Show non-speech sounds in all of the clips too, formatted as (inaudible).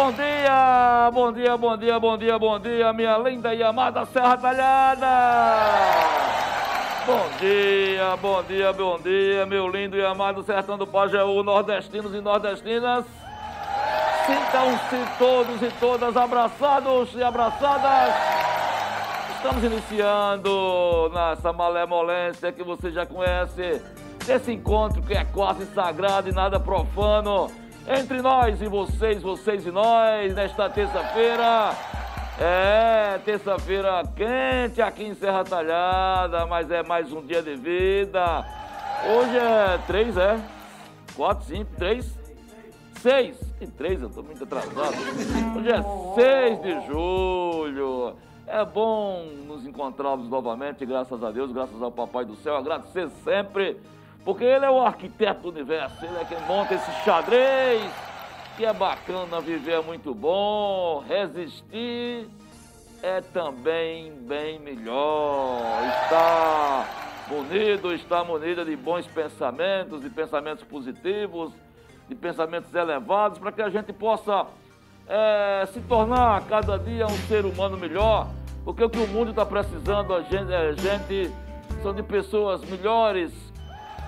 Bom dia, bom dia, bom dia, bom dia, bom dia, minha linda e amada Serra Talhada! Bom dia, bom dia, bom dia, meu lindo e amado Sertão do Pajeú, nordestinos e nordestinas. Sintam-se todos e todas abraçados e abraçadas. Estamos iniciando nessa malemolência que você já conhece, esse encontro que é quase sagrado e nada profano entre nós e vocês, vocês e nós, nesta terça-feira. É, terça-feira quente aqui em Serra Talhada, mas é mais um dia de vida. Hoje é três, é? Quatro, cinco, três, seis. Tem três, eu tô muito atrasado. Hoje é 6 de julho. É bom nos encontrarmos novamente, graças a Deus, graças ao Papai do Céu. Agradecer sempre porque ele é o arquiteto do universo, ele é quem monta esse xadrez, que é bacana viver, é muito bom, resistir é também bem melhor. Está munido, está munida de bons pensamentos, de pensamentos positivos, de pensamentos elevados, para que a gente possa é, se tornar cada dia um ser humano melhor, porque o que o mundo está precisando, a gente, a gente são de pessoas melhores,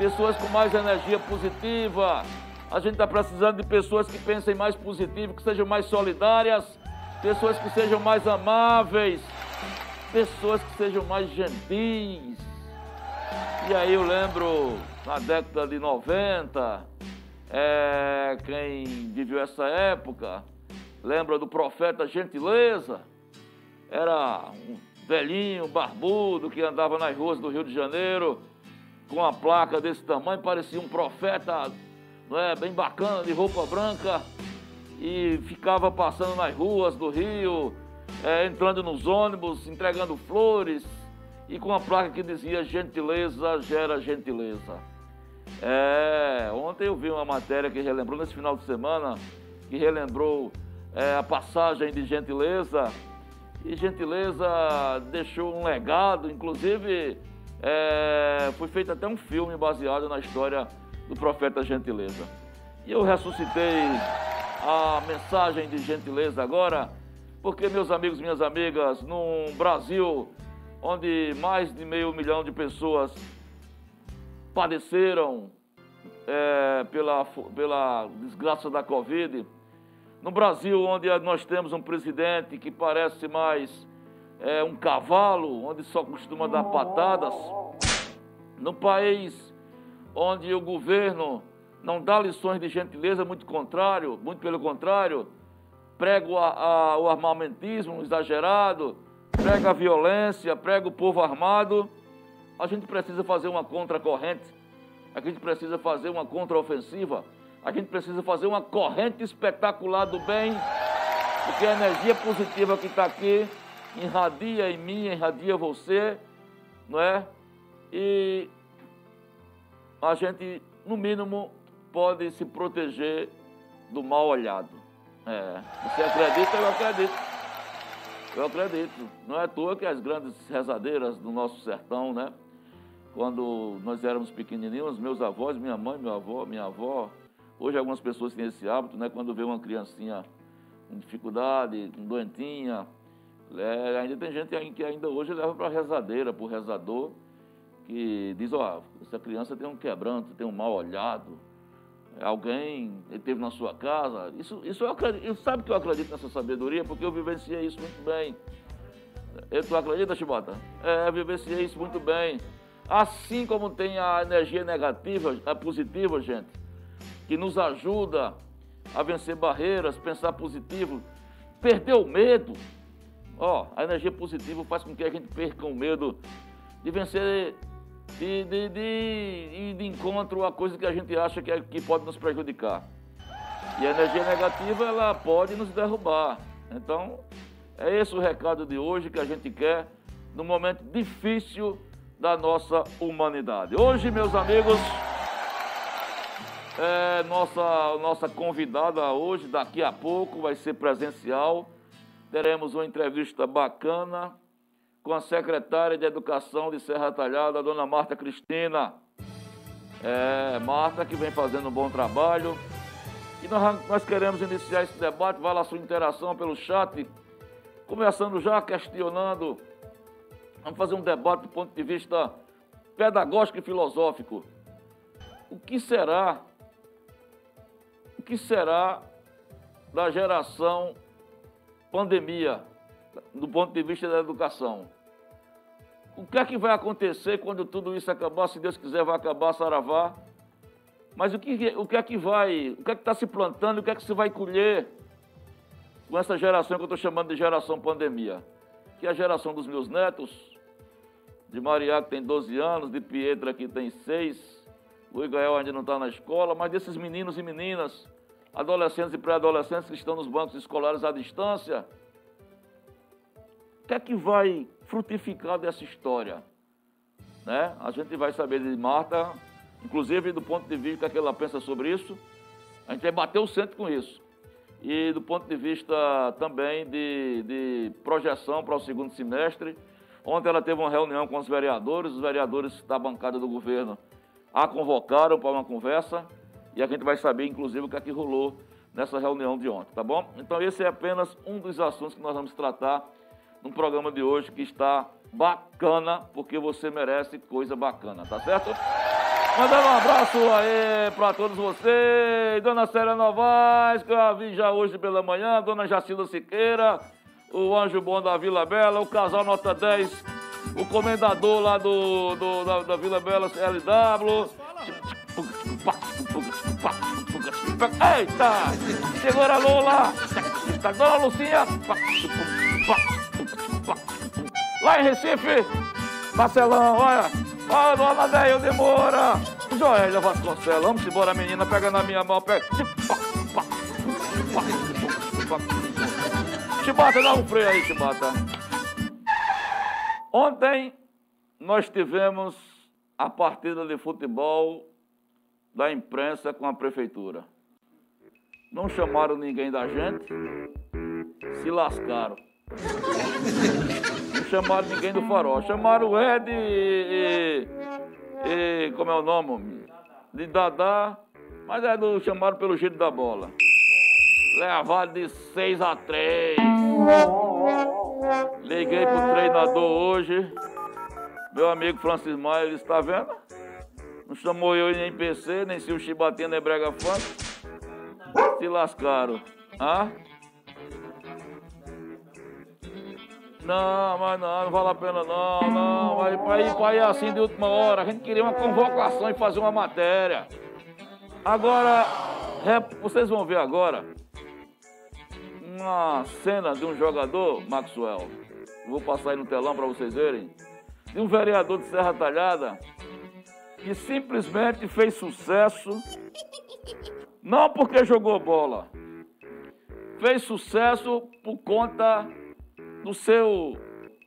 pessoas com mais energia positiva. A gente está precisando de pessoas que pensem mais positivo, que sejam mais solidárias, pessoas que sejam mais amáveis, pessoas que sejam mais gentis. E aí eu lembro, na década de 90, é, quem viveu essa época, lembra do profeta Gentileza? Era um velhinho, barbudo, que andava nas ruas do Rio de Janeiro, com uma placa desse tamanho, parecia um profeta, não é, bem bacana, de roupa branca, e ficava passando nas ruas do Rio, é, entrando nos ônibus, entregando flores, e com uma placa que dizia gentileza gera gentileza. É, ontem eu vi uma matéria que relembrou, nesse final de semana, que relembrou é, a passagem de gentileza, e gentileza deixou um legado, inclusive é, foi feito até um filme baseado na história do profeta Gentileza. E eu ressuscitei a mensagem de gentileza agora, porque, meus amigos minhas amigas, num Brasil onde mais de meio milhão de pessoas padeceram é, pela, pela desgraça da Covid, no Brasil onde nós temos um presidente que parece mais é, um cavalo, onde só costuma dar patadas, no país onde o governo não dá lições de gentileza, muito contrário, muito pelo contrário, prega o, a, o armamentismo exagerado, prega a violência, prega o povo armado, a gente precisa fazer uma contracorrente, a gente precisa fazer uma contraofensiva, a gente precisa fazer uma corrente espetacular do bem, porque a energia positiva que está aqui irradia em mim, irradia você, não é? E a gente, no mínimo, pode se proteger do mal olhado. É. Você acredita? Eu acredito. Eu acredito. Não é à toa que as grandes rezadeiras do nosso sertão, né? Quando nós éramos pequenininhos, meus avós, minha mãe, meu avô, minha avó, hoje algumas pessoas têm esse hábito, né? Quando vê uma criancinha com dificuldade, com doentinha, é, ainda tem gente que ainda hoje leva para rezadeira, para o rezador, que diz, ó, essa criança tem um quebranto, tem um mal olhado, alguém teve na sua casa. Isso, isso eu acredito, eu sabe que eu acredito nessa sabedoria, porque eu vivenciei isso muito bem. Eu, tu acredita, Chibata? É, eu vivenciei isso muito bem. Assim como tem a energia negativa, a positiva, gente, que nos ajuda a vencer barreiras, pensar positivo, perder o medo. Ó, a energia positiva faz com que a gente perca o medo de vencer, de, de, de de encontro a coisa que a gente acha que, é, que pode nos prejudicar. E a energia negativa, ela pode nos derrubar. Então, É esse o recado de hoje que a gente quer no momento difícil da nossa humanidade. Hoje, meus amigos, é, nossa, nossa convidada hoje, daqui a pouco, vai ser presencial. Teremos uma entrevista bacana com a secretária de Educação de Serra Talhada, dona Marta Cristina. É, Marta, que vem fazendo um bom trabalho. E nós, nós queremos iniciar esse debate, vai lá sua interação pelo chat, começando já questionando. Vamos fazer um debate do ponto de vista pedagógico e filosófico. O que será o que será da geração pandemia, do ponto de vista da educação? O que é que vai acontecer quando tudo isso acabar? Se Deus quiser, vai acabar, saravá. Mas o que, o que é que vai, o que é que está se plantando, o que é que se vai colher com essa geração que eu estou chamando de geração pandemia? Que é a geração dos meus netos, de Maria que tem 12 anos, de Pietra que tem 6, o Igael ainda não está na escola, mas desses meninos e meninas, adolescentes e pré-adolescentes que estão nos bancos escolares à distância, o que é que vai frutificar dessa história? Né? A gente vai saber de Marta, inclusive do ponto de vista que ela pensa sobre isso, a gente vai bater o centro com isso. E do ponto de vista também de, de projeção para o segundo semestre, Ontem ela teve uma reunião com os vereadores, os vereadores da bancada do governo a convocaram para uma conversa e a gente vai saber, inclusive, o que é que rolou nessa reunião de ontem, tá bom? Então esse é apenas um dos assuntos que nós vamos tratar no programa de hoje que está bacana, porque você merece coisa bacana, tá certo? Mandando um abraço aí para todos vocês, Dona Célia Novaes, que eu a vi já hoje pela manhã, Dona Jacilda Siqueira, o Anjo Bom da Vila Bela, o casal Nota 10, o comendador lá do, do da, da, Vila Bela LW. Eita! Segura a Lula! Dona Lucinha! Lá em Recife, Marcelão, olha! Olha, dona Deia, demora! Joélia Vasconcelos, vamos embora, menina, pega na minha mão, pega. Chibata, dá um freio aí, Chibata. Ontem nós tivemos a partida de futebol da imprensa com a prefeitura. Não chamaram ninguém da gente, se lascaram. Não chamaram ninguém do farol. Chamaram o Ed e, e, e como é o nome? De Dadá, mas é do, chamaram pelo jeito da bola. Levado de 6 a 3. Liguei pro treinador hoje. Meu amigo Francis Maia, ele está vendo? Não chamou eu nem PC, nem se o Chibatinha nem Brega Funk. Se lascaram. Hã? Não, mas não, não vale a pena não, não. Vai ir, pra ir assim de última hora. A gente queria uma convocação e fazer uma matéria. Agora, vocês vão ver agora uma cena de um jogador, Maxwell, vou passar aí no telão para vocês verem, de um vereador de Serra Talhada que simplesmente fez sucesso, não porque jogou bola, fez sucesso por conta do seu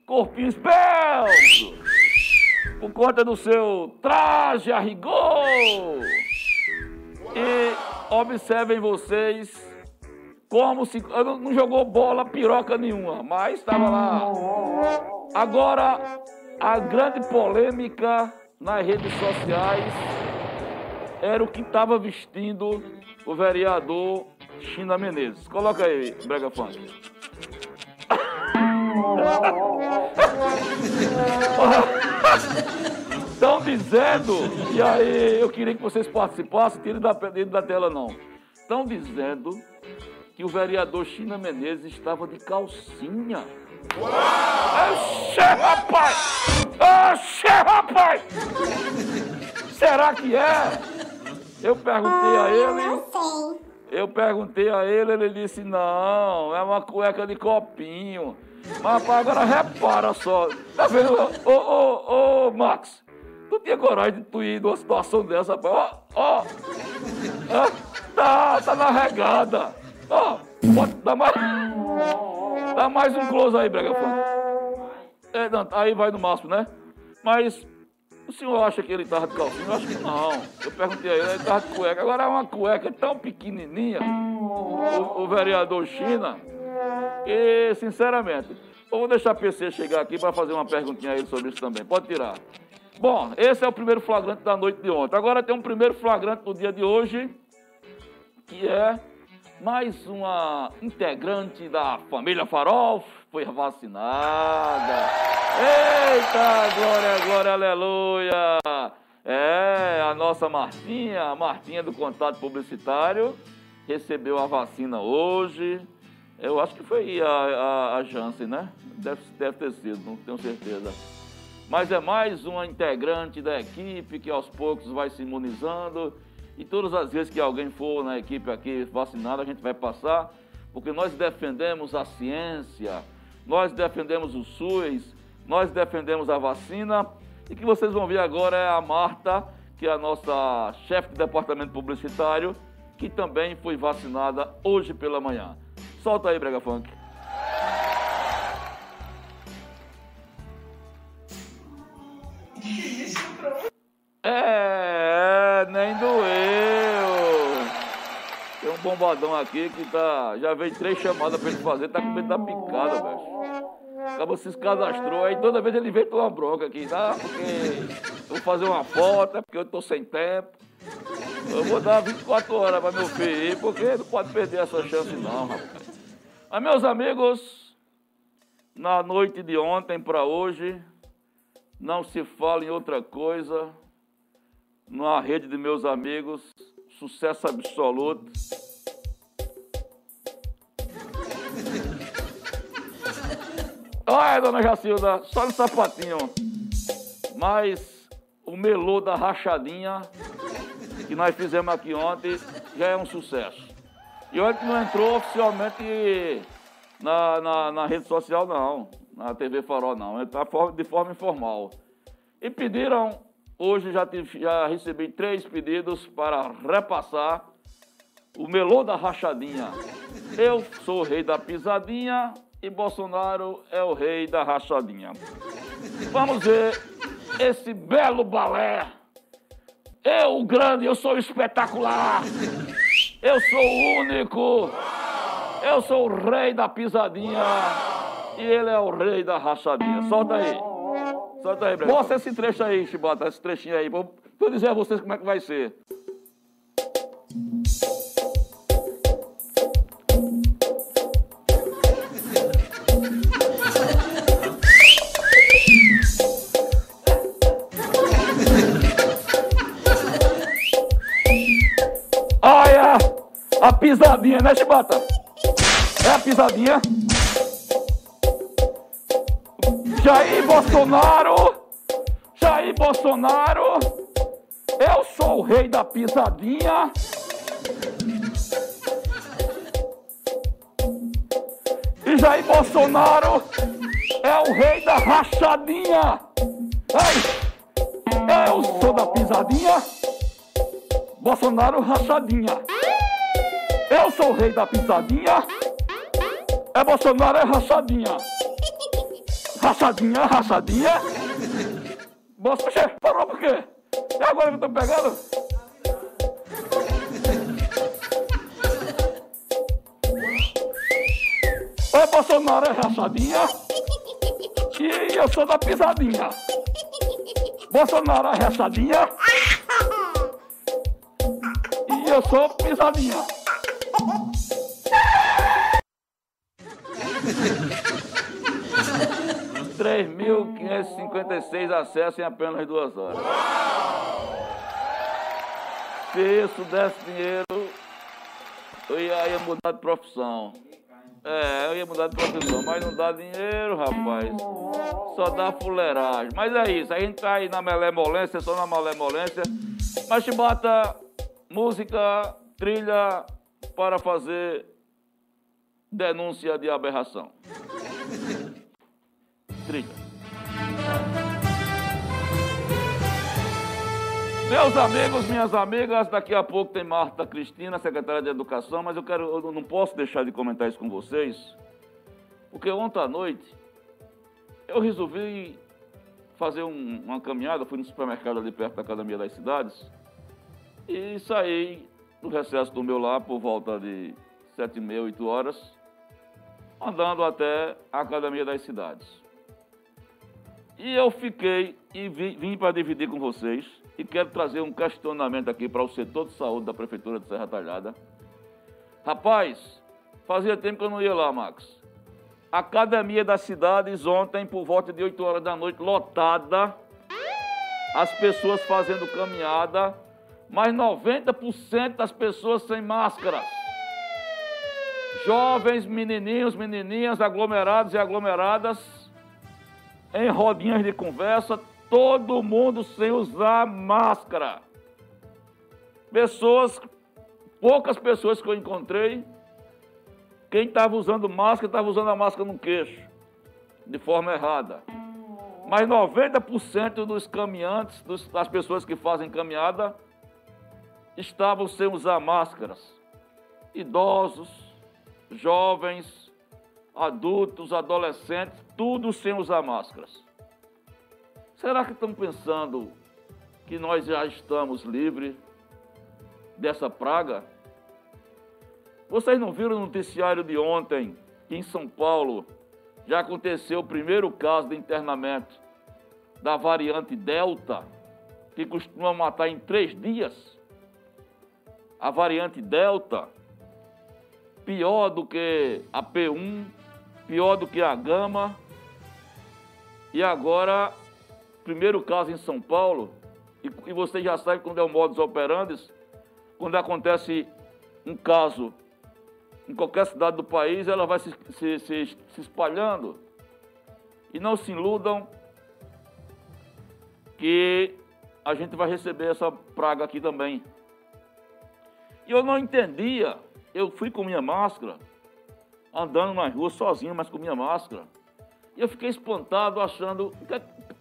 corpinho esbelto, por conta do seu traje a rigor. E observem vocês como se. Não jogou bola, piroca nenhuma, mas estava lá. Agora, a grande polêmica nas redes sociais era o que estava vestindo o vereador China Menezes. Coloca aí, Brega Funk. (laughs) Estão dizendo, e aí eu queria que vocês participassem, tire da, da tela não. Estão dizendo que o vereador China Menezes estava de calcinha. Oxê, rapaz! Oxê, rapaz! Será que é? Eu perguntei a ele. Eu perguntei a ele, ele disse, não, é uma cueca de copinho. Mas rapaz, agora repara só. Tá vendo? Ô, ô, ô, Max, tu tinha coragem de tu ir numa situação dessa, rapaz? Ó, ó. Tá, tá na regada. Ó, oh, pode dar mais. Dá mais um close aí, Brega Funk. É, não, aí vai no máximo, né? Mas o senhor acha que ele estava de calcinha? Eu acho que não. Eu perguntei a ele, ele estava de cueca. Agora é uma cueca tão pequenininha, o, o vereador China, e, sinceramente, eu vou deixar a PC chegar aqui para fazer uma perguntinha a ele sobre isso também. Pode tirar. Bom, esse é o primeiro flagrante da noite de ontem. Agora tem um primeiro flagrante no dia de hoje, que é mais uma integrante da família Farol foi vacinada. Eita, glória, glória, aleluia. É, a nossa Martinha, a Martinha do Contato Publicitário, recebeu a vacina hoje. Eu acho que foi a, a, a Janssen, né? Deve, deve ter sido, não tenho certeza. Mas é mais uma integrante da equipe que aos poucos vai se imunizando. E todas as vezes que alguém for na equipe aqui vacinado, a gente vai passar, porque nós defendemos a ciência, nós defendemos o SUS, nós defendemos a vacina. E que vocês vão ver agora é a Marta, que é a nossa chefe de departamento publicitário, que também foi vacinada hoje pela manhã. Solta aí, Brega Funk. É, nem doeu. Tem um bombadão aqui que tá. Já veio três chamadas pra ele fazer, tá com medo da picada, velho. Acaba se cadastrou, aí toda vez ele vem tomar bronca aqui, tá? Porque vou fazer uma foto, é porque eu tô sem tempo. Eu vou dar 24 horas para meu filho, porque não pode perder essa chance não, rapaz. Mas, meus amigos, na noite de ontem para hoje, não se fala em outra coisa na rede de meus amigos, sucesso absoluto. Olha, dona Jacilda, só no sapatinho. Mas o melô da rachadinha que nós fizemos aqui ontem já é um sucesso. E olha que não entrou oficialmente na, na, na rede social, não. Na TV Farol, não. Está de forma informal. E pediram Hoje já, tive, já recebi três pedidos para repassar o melô da rachadinha. Eu sou o rei da pisadinha e Bolsonaro é o rei da rachadinha. Vamos ver esse belo balé. Eu, o grande, eu sou espetacular. Eu sou o único. Eu sou o rei da pisadinha. E ele é o rei da rachadinha. Solta aí. Mostra esse trecho aí, Chibota, esse trechinho aí. Vou, dizer a vocês como é que vai ser. Olha a pisadinha, né, Chibata? É a pisadinha. Jair Bolsonaro, Jair Bolsonaro, eu sou o rei da pisadinha. E Jair Bolsonaro é o rei da rachadinha. Ei, eu sou da pisadinha, Bolsonaro rachadinha. Eu sou o rei da pisadinha, é Bolsonaro é rachadinha. Rachadinha, rachadinha. Moça, chefe, parou por quê? É agora que eu tô pegando? Oi, Bolsonaro é rachadinha. E eu sou da pisadinha. Bolsonaro é rachadinha. E eu sou pisadinha. 3.556 acessos em apenas duas horas. Se isso desse dinheiro, eu ia, ia mudar de profissão. É, eu ia mudar de profissão, mas não dá dinheiro, rapaz. Só dá fuleiragem. Mas é isso, a gente tá aí na malemolência, só na malemolência. Mas te bota música, trilha para fazer denúncia de aberração trilha. Meus amigos, minhas amigas, daqui a pouco tem Marta Cristina, secretária de Educação, mas eu quero, eu não posso deixar de comentar isso com vocês, Porque ontem à noite eu resolvi fazer um, uma caminhada, fui no supermercado ali perto da Academia das Cidades e saí do recesso do meu lar por volta de sete e meia, oito horas, andando até a Academia das Cidades. E eu fiquei e vim, vim para dividir com vocês e quero trazer um questionamento aqui para o setor de saúde da Prefeitura de Serra Talhada. Rapaz, fazia tempo que eu não ia lá, Max. Academia das Cidades ontem, por volta de 8 horas da noite, lotada. As pessoas fazendo caminhada, mas 90% das pessoas sem máscara. Jovens, menininhos, menininhas, aglomerados e aglomeradas em rodinhas de conversa, todo mundo sem usar máscara. Pessoas, poucas pessoas que eu encontrei, quem estava usando máscara estava usando a máscara no queixo, de forma errada. Mas 90% dos caminhantes, das pessoas que fazem caminhada, estavam sem usar máscaras. Idosos, jovens, adultos, adolescentes, tudo sem usar máscaras. Será que estão pensando que nós já estamos livres dessa praga? Vocês não viram no noticiário de ontem que em São Paulo já aconteceu o primeiro caso de internamento da variante Delta, que costuma matar em três dias? A variante Delta, pior do que a P1, pior do que a Gama. E agora, primeiro caso em São Paulo, e, e você já sabe quando é o modus operandi, quando acontece um caso em qualquer cidade do país, ela vai se, se, se, se espalhando. E não se iludam que a gente vai receber essa praga aqui também. E eu não entendia, eu fui com minha máscara, andando nas ruas sozinho, mas com minha máscara. E eu fiquei espantado, achando,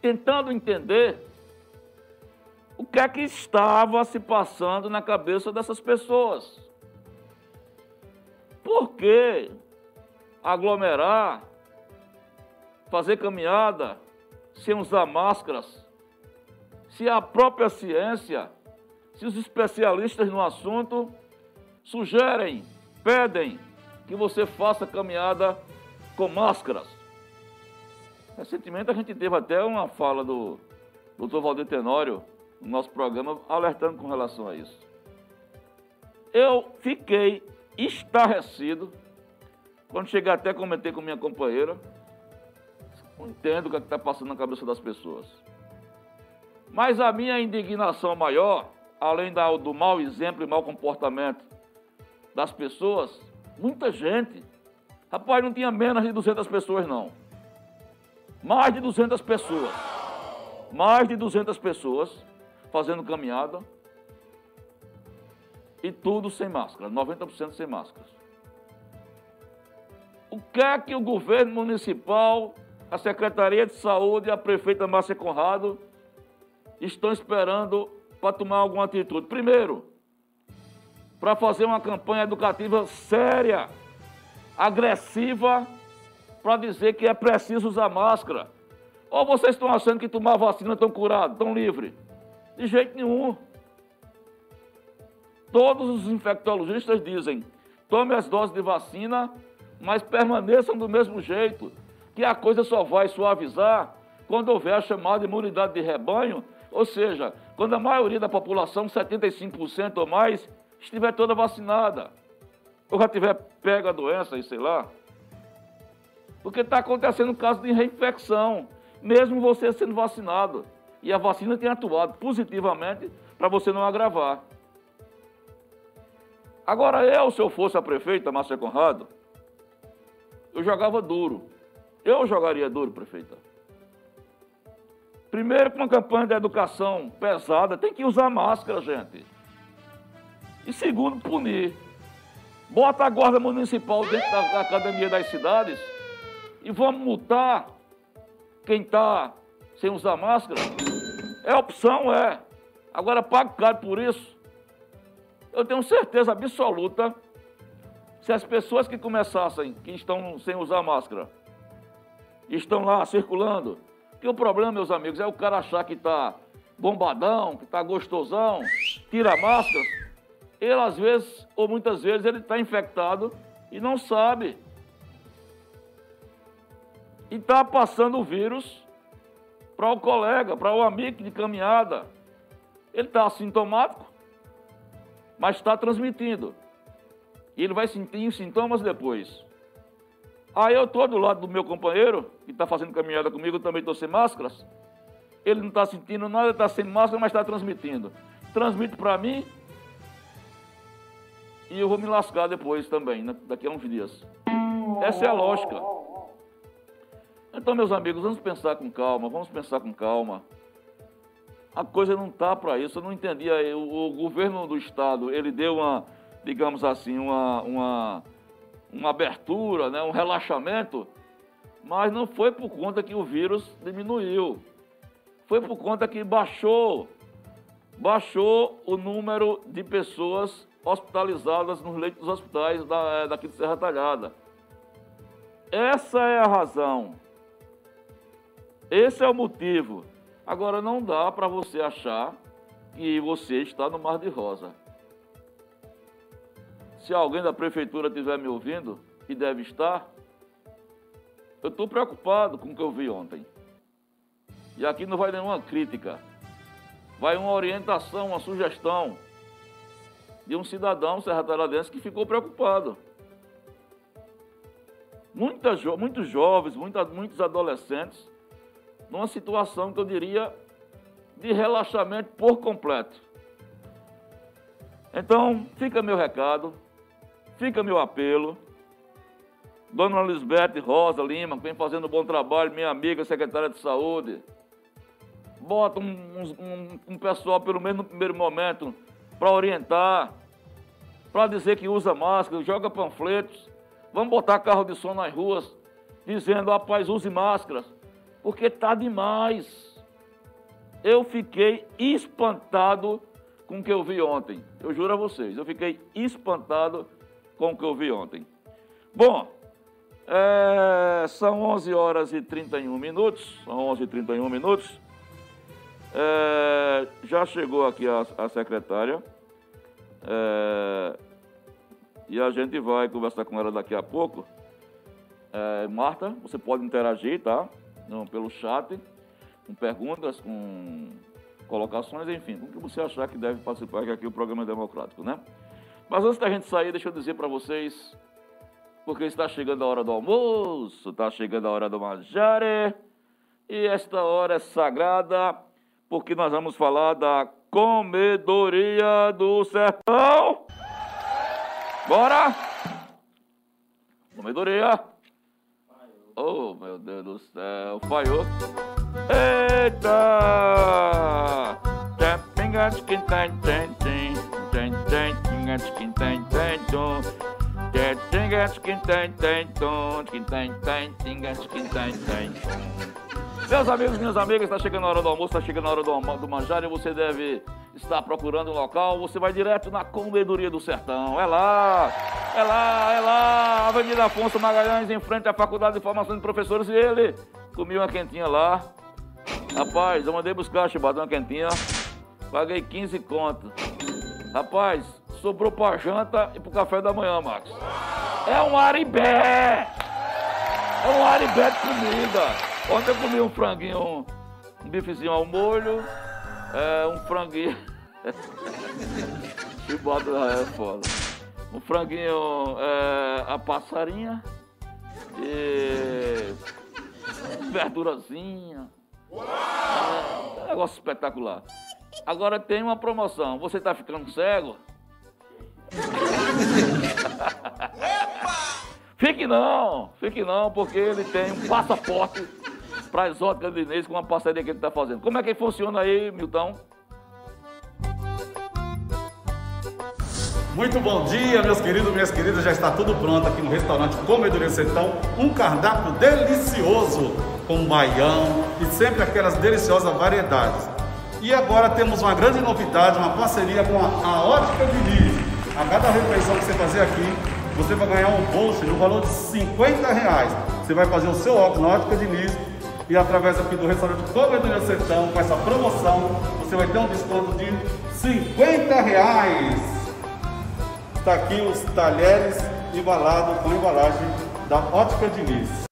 tentando entender o que é que estava se passando na cabeça dessas pessoas. Por que aglomerar, fazer caminhada sem usar máscaras? Se a própria ciência, se os especialistas no assunto sugerem, pedem que você faça caminhada com máscaras. Recentemente a gente teve até uma fala do Dr. Valdir Tenório no nosso programa alertando com relação a isso. Eu fiquei estarrecido quando cheguei até comentei com minha companheira. Não entendo o que é está passando na cabeça das pessoas. Mas a minha indignação maior, além do mau exemplo e mau comportamento das pessoas, Muita gente. Rapaz, não tinha menos de 200 pessoas, não. Mais de 200 pessoas. Mais de 200 pessoas fazendo caminhada. E tudo sem máscara, 90% sem máscaras. O que é que o governo municipal, a Secretaria de Saúde e a prefeita Márcia Conrado estão esperando para tomar alguma atitude? Primeiro, para fazer uma campanha educativa séria, agressiva, para dizer que é preciso usar máscara. Ou vocês estão achando que tomar vacina estão curados, estão livres? De jeito nenhum. Todos os infectologistas dizem: tome as doses de vacina, mas permaneçam do mesmo jeito, que a coisa só vai suavizar quando houver a chamada imunidade de rebanho, ou seja, quando a maioria da população, 75% ou mais, estiver toda vacinada, ou já tiver pego a doença e sei lá. Porque está acontecendo um caso de reinfecção, mesmo você sendo vacinado. E a vacina tem atuado positivamente para você não agravar. Agora, eu, se eu fosse a prefeita, Márcia Conrado, eu jogava duro. Eu jogaria duro, prefeita. Primeiro, com uma campanha de educação pesada, tem que usar máscara, gente. E segundo, punir. Bota a guarda municipal dentro da academia das cidades e vamos multar quem está sem usar máscara. É opção, é. Agora paga caro por isso. Eu tenho certeza absoluta, se as pessoas que começassem, que estão sem usar máscara, estão lá circulando. Que o problema, meus amigos, é o cara achar que está bombadão, que está gostosão, tira a máscara. Ele, às vezes, ou muitas vezes, ele está infectado e não sabe. E está passando o vírus para o colega, para o amigo de caminhada. Ele está assintomático, mas está transmitindo. E ele vai sentir os sintomas depois. Aí eu estou do lado do meu companheiro, que está fazendo caminhada comigo, eu também estou sem máscaras. Ele não está sentindo nada, está sem máscara, mas está transmitindo. Transmite para mim e eu vou me lascar depois também, né? daqui a uns dias. Essa é a lógica. Então, meus amigos, vamos pensar com calma, vamos pensar com calma. A coisa não está para isso. Eu não entendia. O, o, governo do estado ele deu uma, digamos assim, uma, uma, uma abertura, né, um relaxamento, mas não foi por conta que o vírus diminuiu. Foi por conta que baixou, baixou o número de pessoas hospitalizadas nos leitos dos hospitais da, é, daqui de Serra Talhada. Essa é a razão. Esse é o motivo. Agora não dá para você achar que você está no Mar de Rosa. Se alguém da prefeitura estiver me ouvindo, e deve estar, eu estou preocupado com o que eu vi ontem. E aqui não vai nenhuma crítica. Vai uma orientação, uma sugestão de um cidadão serrataradense que ficou preocupado. Muitas, muitos jovens, muitas, muitos adolescentes, numa situação que eu diria de relaxamento por completo. Então, fica meu recado, fica meu apelo. Dona Lisbeth Rosa Lima, que vem fazendo um bom trabalho, minha amiga secretária de saúde. Bota um, um, um pessoal, pelo menos no primeiro momento, para orientar, para dizer que usa máscara, joga panfletos. Vamos botar carro de som nas ruas, dizendo, rapaz, use máscaras, porque tá demais. Eu fiquei espantado com o que eu vi ontem. Eu juro a vocês, eu fiquei espantado com o que eu vi ontem. Bom, é, são 11 horas e 31 minutos, são 11 e 31 minutos. É, já chegou aqui a, a secretária é, e a gente vai conversar com ela daqui a pouco. É, Marta, você pode interagir, tá? Não, pelo chat, com perguntas, com colocações, enfim, com o que você achar que deve participar, que aqui o programa é democrático, né? Mas antes da gente sair, deixa eu dizer para vocês, porque está chegando a hora do almoço, está chegando a hora do manjare, e esta hora é sagrada porque nós vamos falar da Comedoria do Sertão. Bora! Comedoria. Oh, meu Deus do céu, falhou. Eita! Meus amigos, minhas amigas, está chegando a hora do almoço, está chegando a hora do, do manjar e você deve estar procurando um local. Você vai direto na Comedoria do Sertão. É lá, é lá, é lá, Avenida Afonso Magalhães, em frente à Faculdade de Formação de Professores. E ele comeu uma quentinha lá. Rapaz, eu mandei buscar, chibado, uma quentinha. Paguei 15 contos. Rapaz, sobrou pra janta e pro café da manhã, Max. É um aribé! É um aribé de comida. Ontem eu comi um franguinho, um, um bifezinho ao molho, é, um franguinho. (laughs) Chibota é foda. Um franguinho é, a passarinha e verdurazinha. É, um negócio espetacular. Agora tem uma promoção. Você está ficando cego? (laughs) fique não, fique não, porque ele tem um passaporte para a exótica do Inês com uma parceria que ele está fazendo. Como é que funciona aí, Milton? Muito bom dia, meus queridos, minhas queridas. Já está tudo pronto aqui no restaurante Comedoria Sertão. Um cardápio delicioso com baião e sempre aquelas deliciosas variedades. E agora temos uma grande novidade, uma parceria com a, a Ótica Diniz. A cada refeição que você fazer aqui, você vai ganhar um bolso no valor de 50 reais Você vai fazer o seu óculos na Ótica Diniz e através aqui do restaurante Comedoria Sertão, com essa promoção, você vai ter um desconto de 50 reais. Está aqui os talheres embalados com embalagem da Ótica Diniz.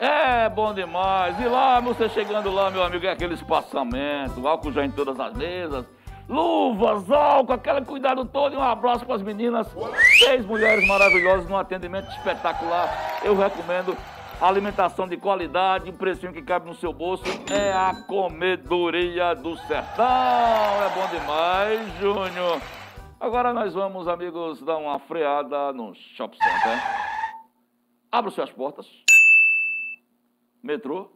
É bom demais. E lá, você chegando lá, meu amigo, é aquele espaçamento, álcool já em todas as mesas, luvas, álcool, aquele cuidado todo. E um abraço para as meninas, seis mulheres maravilhosas, num atendimento espetacular. Eu recomendo alimentação de qualidade, um precinho que cabe no seu bolso. É a Comedoria do Sertão. É bom demais, Júnior. Agora nós vamos, amigos, dar uma freada no Shopping Center. Abra suas portas. Metrô.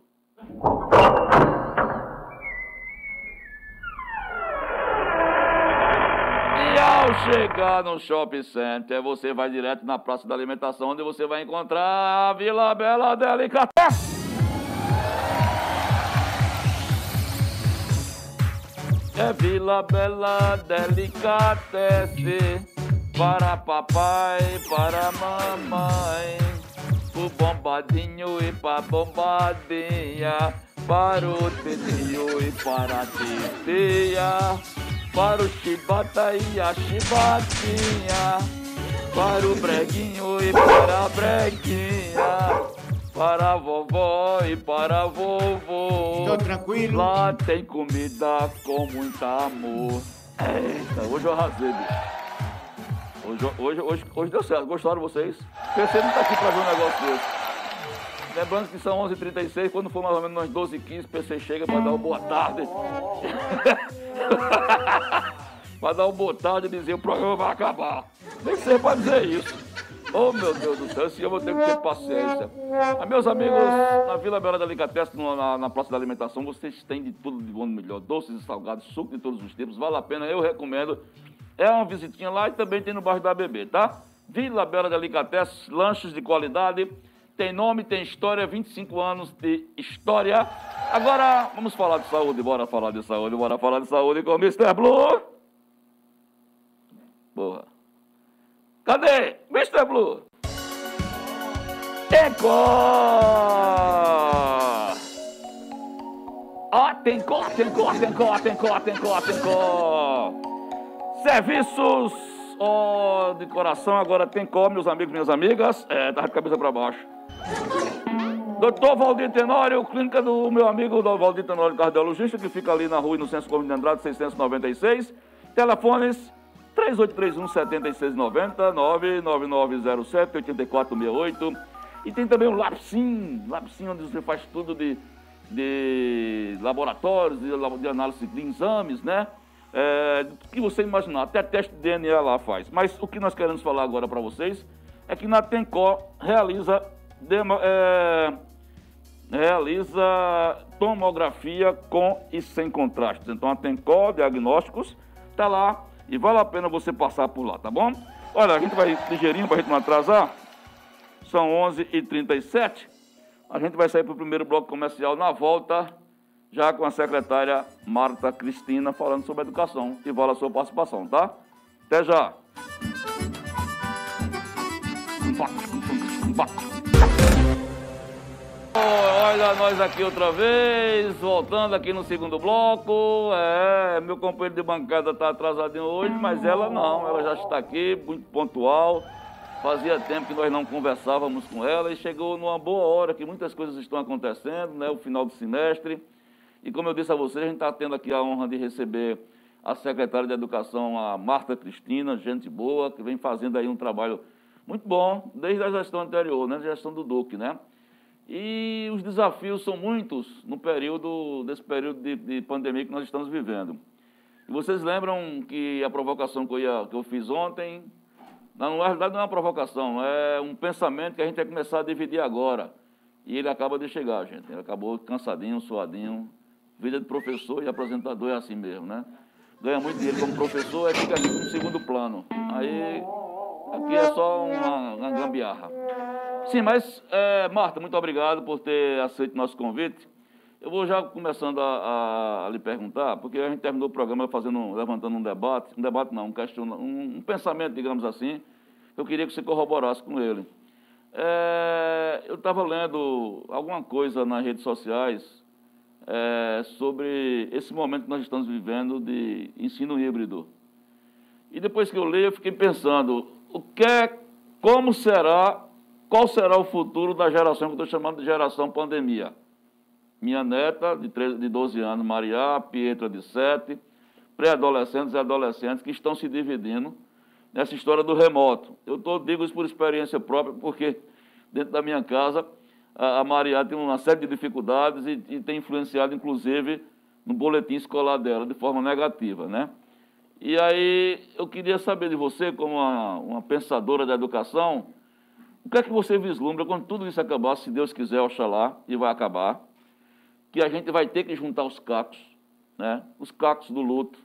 Ao chegar no shopping center, você vai direto na praça da alimentação, onde você vai encontrar a Vila Bela Delicatessen. É Vila Bela Delicatessen para papai, para mamãe, o bombadinho e para bombadinha, para o tetinho e para a titia, para o chibata e a chibatinha, para o breguinho e para a breguinha, para a vovó e para a vovô. Tô tranquilo? Lá tem comida com muito amor. Eita, hoje eu arrasei, bicho. Hoje, hoje, hoje, hoje deu certo. Gostaram vocês? Pensei não tá aqui pra ver um negócio desse. Lembrando que são 11h36, quando for mais ou menos umas 12h15, PC chega para dar uma boa tarde. (laughs) para dar uma boa tarde e dizer o programa vai acabar. Nem sei para dizer isso. Oh meu Deus do céu, esse eu vou ter que ter paciência. Ah, meus amigos, na Vila Bela da Delicatessen, na, na Praça da Alimentação, vocês têm de tudo de bom e melhor. Doces e salgados, suco de todos os tipos. Vale a pena, eu recomendo. É uma visitinha lá e também tem no bairro da Bebê, tá? Vila Bela Delicatessen, lanches de qualidade. Tem nome, tem história, 25 anos de história. Agora, vamos falar de saúde, bora falar de saúde, bora falar de saúde com o Mr. Blue. Porra. Cadê? Mr. Blue. Tencor! Ó, Tencor, Tencor, Tencor, Tencor, Tencor, Tencor. Serviços ó, de coração, agora Tencor, meus amigos, minhas amigas. É, tá de cabeça para baixo. Doutor Valdir Tenório, clínica do meu amigo Valdir Tenório, cardiologista, que fica ali na rua Inocêncio Gomes de Andrade, 696. Telefones 3831-7690, 99907-8468. E tem também o Lapsim, Lapsim, onde você faz tudo de, de laboratórios, de, de análise de exames, né? É, que você imaginar, até teste de DNA lá faz. Mas o que nós queremos falar agora para vocês é que na Tencor realiza é, realiza tomografia com e sem contrastes. Então a Tencor Diagnósticos está lá e vale a pena você passar por lá, tá bom? Olha, a gente vai ligeirinho para a gente não atrasar. São 11h37. A gente vai sair para o primeiro bloco comercial na volta, já com a secretária Marta Cristina falando sobre educação. E vale a sua participação, tá? Até já. Olha nós aqui outra vez, voltando aqui no segundo bloco. É, meu companheiro de bancada está atrasadinho hoje, mas ela não, ela já está aqui, muito pontual. Fazia tempo que nós não conversávamos com ela e chegou numa boa hora que muitas coisas estão acontecendo, né? O final do semestre. E como eu disse a vocês, a gente está tendo aqui a honra de receber a secretária de Educação, a Marta Cristina, gente boa, que vem fazendo aí um trabalho muito bom, desde a gestão anterior, né? A gestão do Duque, né? E os desafios são muitos no período, desse período de, de pandemia que nós estamos vivendo. E vocês lembram que a provocação que eu, ia, que eu fiz ontem, na realidade não é uma provocação, é um pensamento que a gente vai começar a dividir agora. E ele acaba de chegar, gente. Ele acabou cansadinho, suadinho. Vida de professor e apresentador é assim mesmo, né? Ganha muito dinheiro como professor, aí fica aqui no segundo plano. Aí, aqui é só uma, uma gambiarra. Sim, mas, é, Marta, muito obrigado por ter aceito nosso convite. Eu vou já começando a, a, a, lhe perguntar, porque a gente terminou o programa fazendo, levantando um debate, um debate não, um, question, um, um pensamento, digamos assim, eu queria que você corroborasse com ele. É, eu estava lendo alguma coisa nas redes sociais é, sobre esse momento que nós estamos vivendo de ensino híbrido. E depois que eu li, eu fiquei pensando, o que é, como será, qual será o futuro da geração que eu estou chamando de geração pandemia? Minha neta, de, 13, de 12 anos, Maria, Pietra, de 7, pré-adolescentes e adolescentes que estão se dividindo nessa história do remoto. Eu tô, digo isso por experiência própria, porque dentro da minha casa a, Maria tem uma série de dificuldades e, e, tem influenciado, inclusive, no boletim escolar dela, de forma negativa, né? E aí eu queria saber de você, como uma, uma pensadora da educação, o que é que você vislumbra quando tudo isso acabar, se Deus quiser, oxalá, e vai acabar, que a gente vai ter que juntar os cacos, né? os cacos do luto,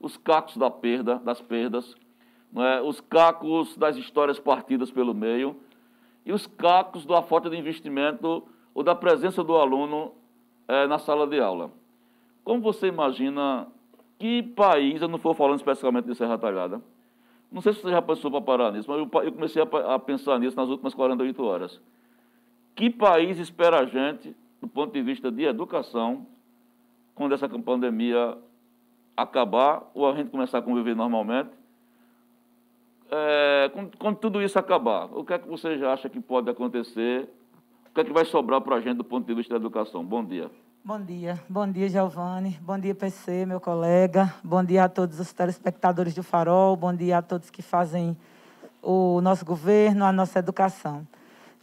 os cacos da perda, das perdas, né? os cacos das histórias partidas pelo meio e os cacos da falta de investimento ou da presença do aluno é, na sala de aula. Como você imagina que país, eu não estou falando especificamente de Serra Talhada, não sei se você já pensou para parar nisso, mas eu, eu comecei a, a, pensar nisso nas últimas 48 horas. Que país espera a gente, do ponto de vista de educação, quando essa pandemia acabar ou a gente começar a conviver normalmente? É, quando, quando, tudo isso acabar, o que é que você já acha que pode acontecer? O que é que vai sobrar para a gente do ponto de vista da educação? Bom dia. Bom dia, bom dia, Giovanni. Bom dia, PC, meu colega. Bom dia a todos os telespectadores do Farol. Bom dia a todos que fazem o nosso governo, a nossa educação.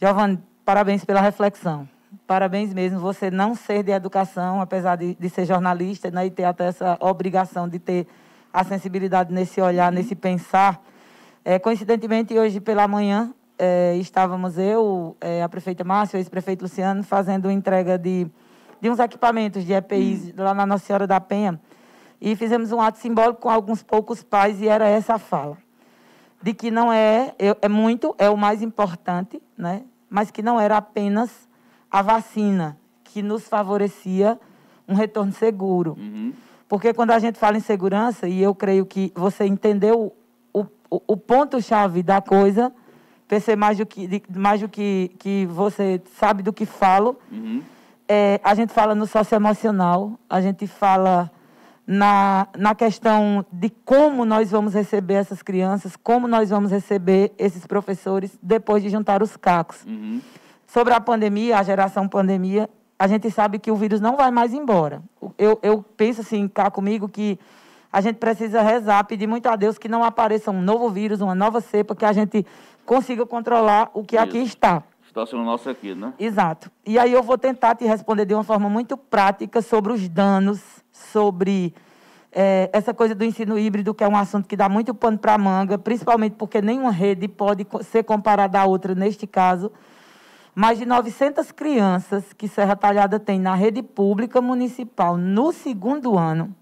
Giovanni, parabéns pela reflexão. Parabéns mesmo. Você não ser de educação, apesar de, de ser jornalista né, e ter até essa obrigação de ter a sensibilidade nesse olhar, nesse pensar. É, coincidentemente, hoje pela manhã, é, estávamos eu, é, a prefeita Márcia, o ex-prefeito Luciano, fazendo entrega de de uns equipamentos de EPIs hum. lá na Nossa Senhora da Penha. E fizemos um ato simbólico com alguns poucos pais e era essa a fala. De que não é, é muito, é o mais importante, né? mas que não era apenas a vacina que nos favorecia um retorno seguro. Uhum. Porque quando a gente fala em segurança, e eu creio que você entendeu o, o, ponto-chave da coisa, PC mais do que, mais do que, que você sabe do que falo, uhum é, a gente fala no socioemocional, a gente fala na, na questão de como nós vamos receber essas crianças, como nós vamos receber esses professores depois de juntar os cacos. Uhum. Sobre a pandemia, a geração pandemia, a gente sabe que o vírus não vai mais embora. Eu, eu penso assim, cá comigo, que a gente precisa rezar, pedir muito a Deus que não apareça um novo vírus, uma nova cepa, que a gente consiga controlar o que Isso. aqui está situação nossa aqui, né? Exato. E aí eu vou tentar te responder de uma forma muito prática sobre os danos, sobre é, essa coisa do ensino híbrido, que é um assunto que dá muito pano para manga, principalmente porque nenhuma rede pode ser comparada à outra neste caso. Mais de 900 crianças que Serra Talhada tem na rede pública municipal no segundo ano,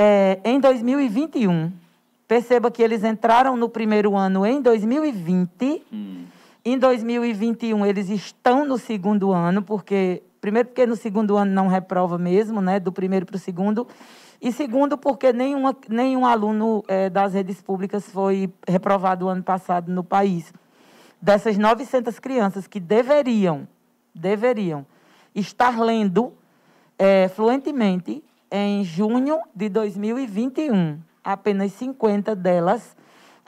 é, em 2021. Perceba que eles entraram no primeiro ano em 2020. Hum em 2021, eles estão no segundo ano, porque primeiro porque no segundo ano não reprova mesmo, né, do primeiro para o segundo, e segundo porque nenhuma, nenhum aluno é, das redes públicas foi reprovado ano passado no país. Dessas 900 crianças que deveriam, deveriam estar lendo é, fluentemente em junho de 2021, apenas 50 delas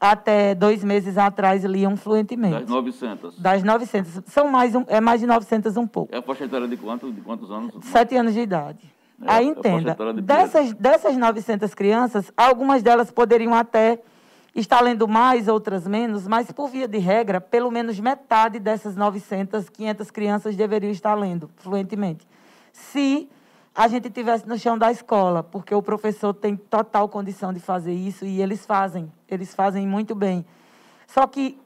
até dois meses atrás liam fluentemente. Das 900? Das 900. São mais, um, é mais de 900 um pouco. É a faixa etária de, quanto, de quantos anos? Sete anos de idade. É, Aí entenda, de dessas, dessas 900 crianças, algumas delas poderiam até estar lendo mais, outras menos, mas por via de regra, pelo menos metade dessas 900, 500 crianças deveriam estar lendo fluentemente. Se a gente tivesse no chão da escola, porque o professor tem total condição de fazer isso e eles fazem, eles fazem muito bem. Só que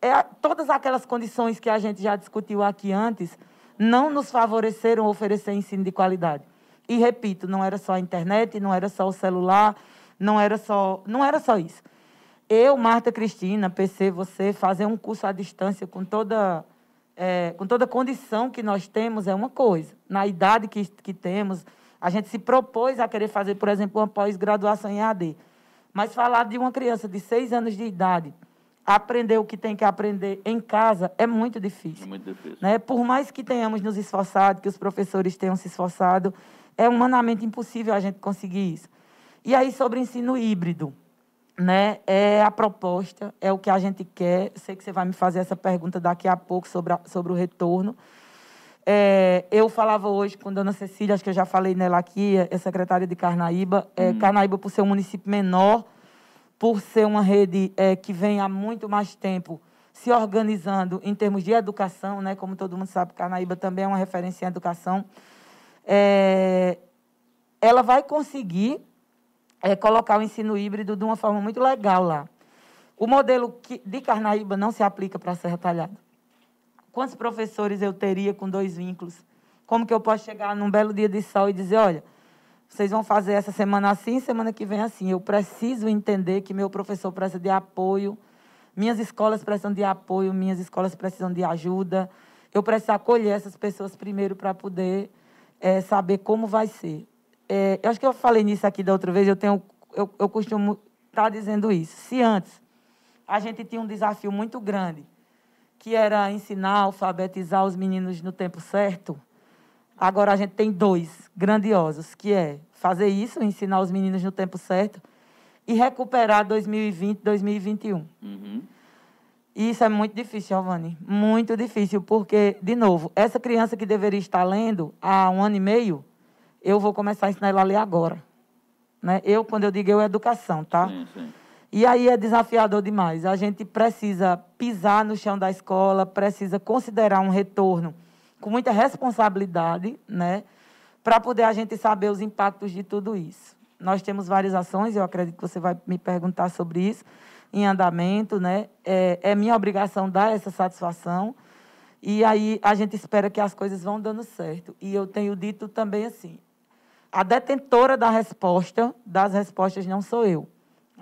é, todas aquelas condições que a gente já discutiu aqui antes não nos favoreceram oferecer ensino de qualidade. E repito, não era só a internet, não era só o celular, não era só, não era só isso. Eu, Marta Cristina, PC, você fazer um curso à distância com toda é, com toda a condição que nós temos, é uma coisa. Na idade que, que temos, a gente se propôs a querer fazer, por exemplo, uma pós-graduação em AD. Mas falar de uma criança de seis anos de idade, aprender o que tem que aprender em casa é muito difícil. É muito difícil. Né? Por mais que tenhamos nos esforçado, que os professores tenham se esforçado, é humanamente impossível a gente conseguir isso. E aí, sobre ensino híbrido, né? É a proposta, é o que a gente quer. Sei que você vai me fazer essa pergunta daqui a pouco sobre, a, sobre o retorno. É, eu falava hoje com a dona Cecília, acho que eu já falei nela aqui, é secretária de Carnaíba. É, hum. Carnaíba, por ser um município menor, por ser uma rede é, que vem há muito mais tempo se organizando em termos de educação, né? como todo mundo sabe, Carnaíba também é uma referência em educação. É, ela vai conseguir é, colocar o ensino híbrido de uma forma muito legal lá. O modelo de Carnaíba não se aplica para Serra Talhada. Quantos professores eu teria com dois vínculos? Como que eu posso chegar num belo dia de sol e dizer, olha, vocês vão fazer essa semana assim, semana que vem assim. Eu preciso entender que meu professor precisa de apoio, minhas escolas precisam de apoio, minhas escolas precisam de ajuda. Eu preciso acolher essas pessoas primeiro para poder é, saber como vai ser. É, eu acho que eu falei nisso aqui da outra vez, eu, tenho, eu, eu costumo estar tá dizendo isso. Se antes a gente tinha um desafio muito grande que era ensinar, alfabetizar os meninos no tempo certo, agora a gente tem dois grandiosos, que é fazer isso, ensinar os meninos no tempo certo, e recuperar 2020, 2021. Uhum. E isso é muito difícil, Giovanni. Muito difícil, porque, de novo, essa criança que deveria estar lendo há um ano e meio, eu vou começar a ensinar ela a ler agora. Né? Eu, quando eu digo eu, é educação, tá? Sim, sim. E aí é desafiador demais. A gente precisa pisar no chão da escola, precisa considerar um retorno com muita responsabilidade, né? Para poder a gente saber os impactos de tudo isso. Nós temos várias ações, eu acredito que você vai me perguntar sobre isso, em andamento, né? É, é minha obrigação dar essa satisfação. E aí a gente espera que as coisas vão dando certo. E eu tenho dito também assim: a detentora da resposta, das respostas, não sou eu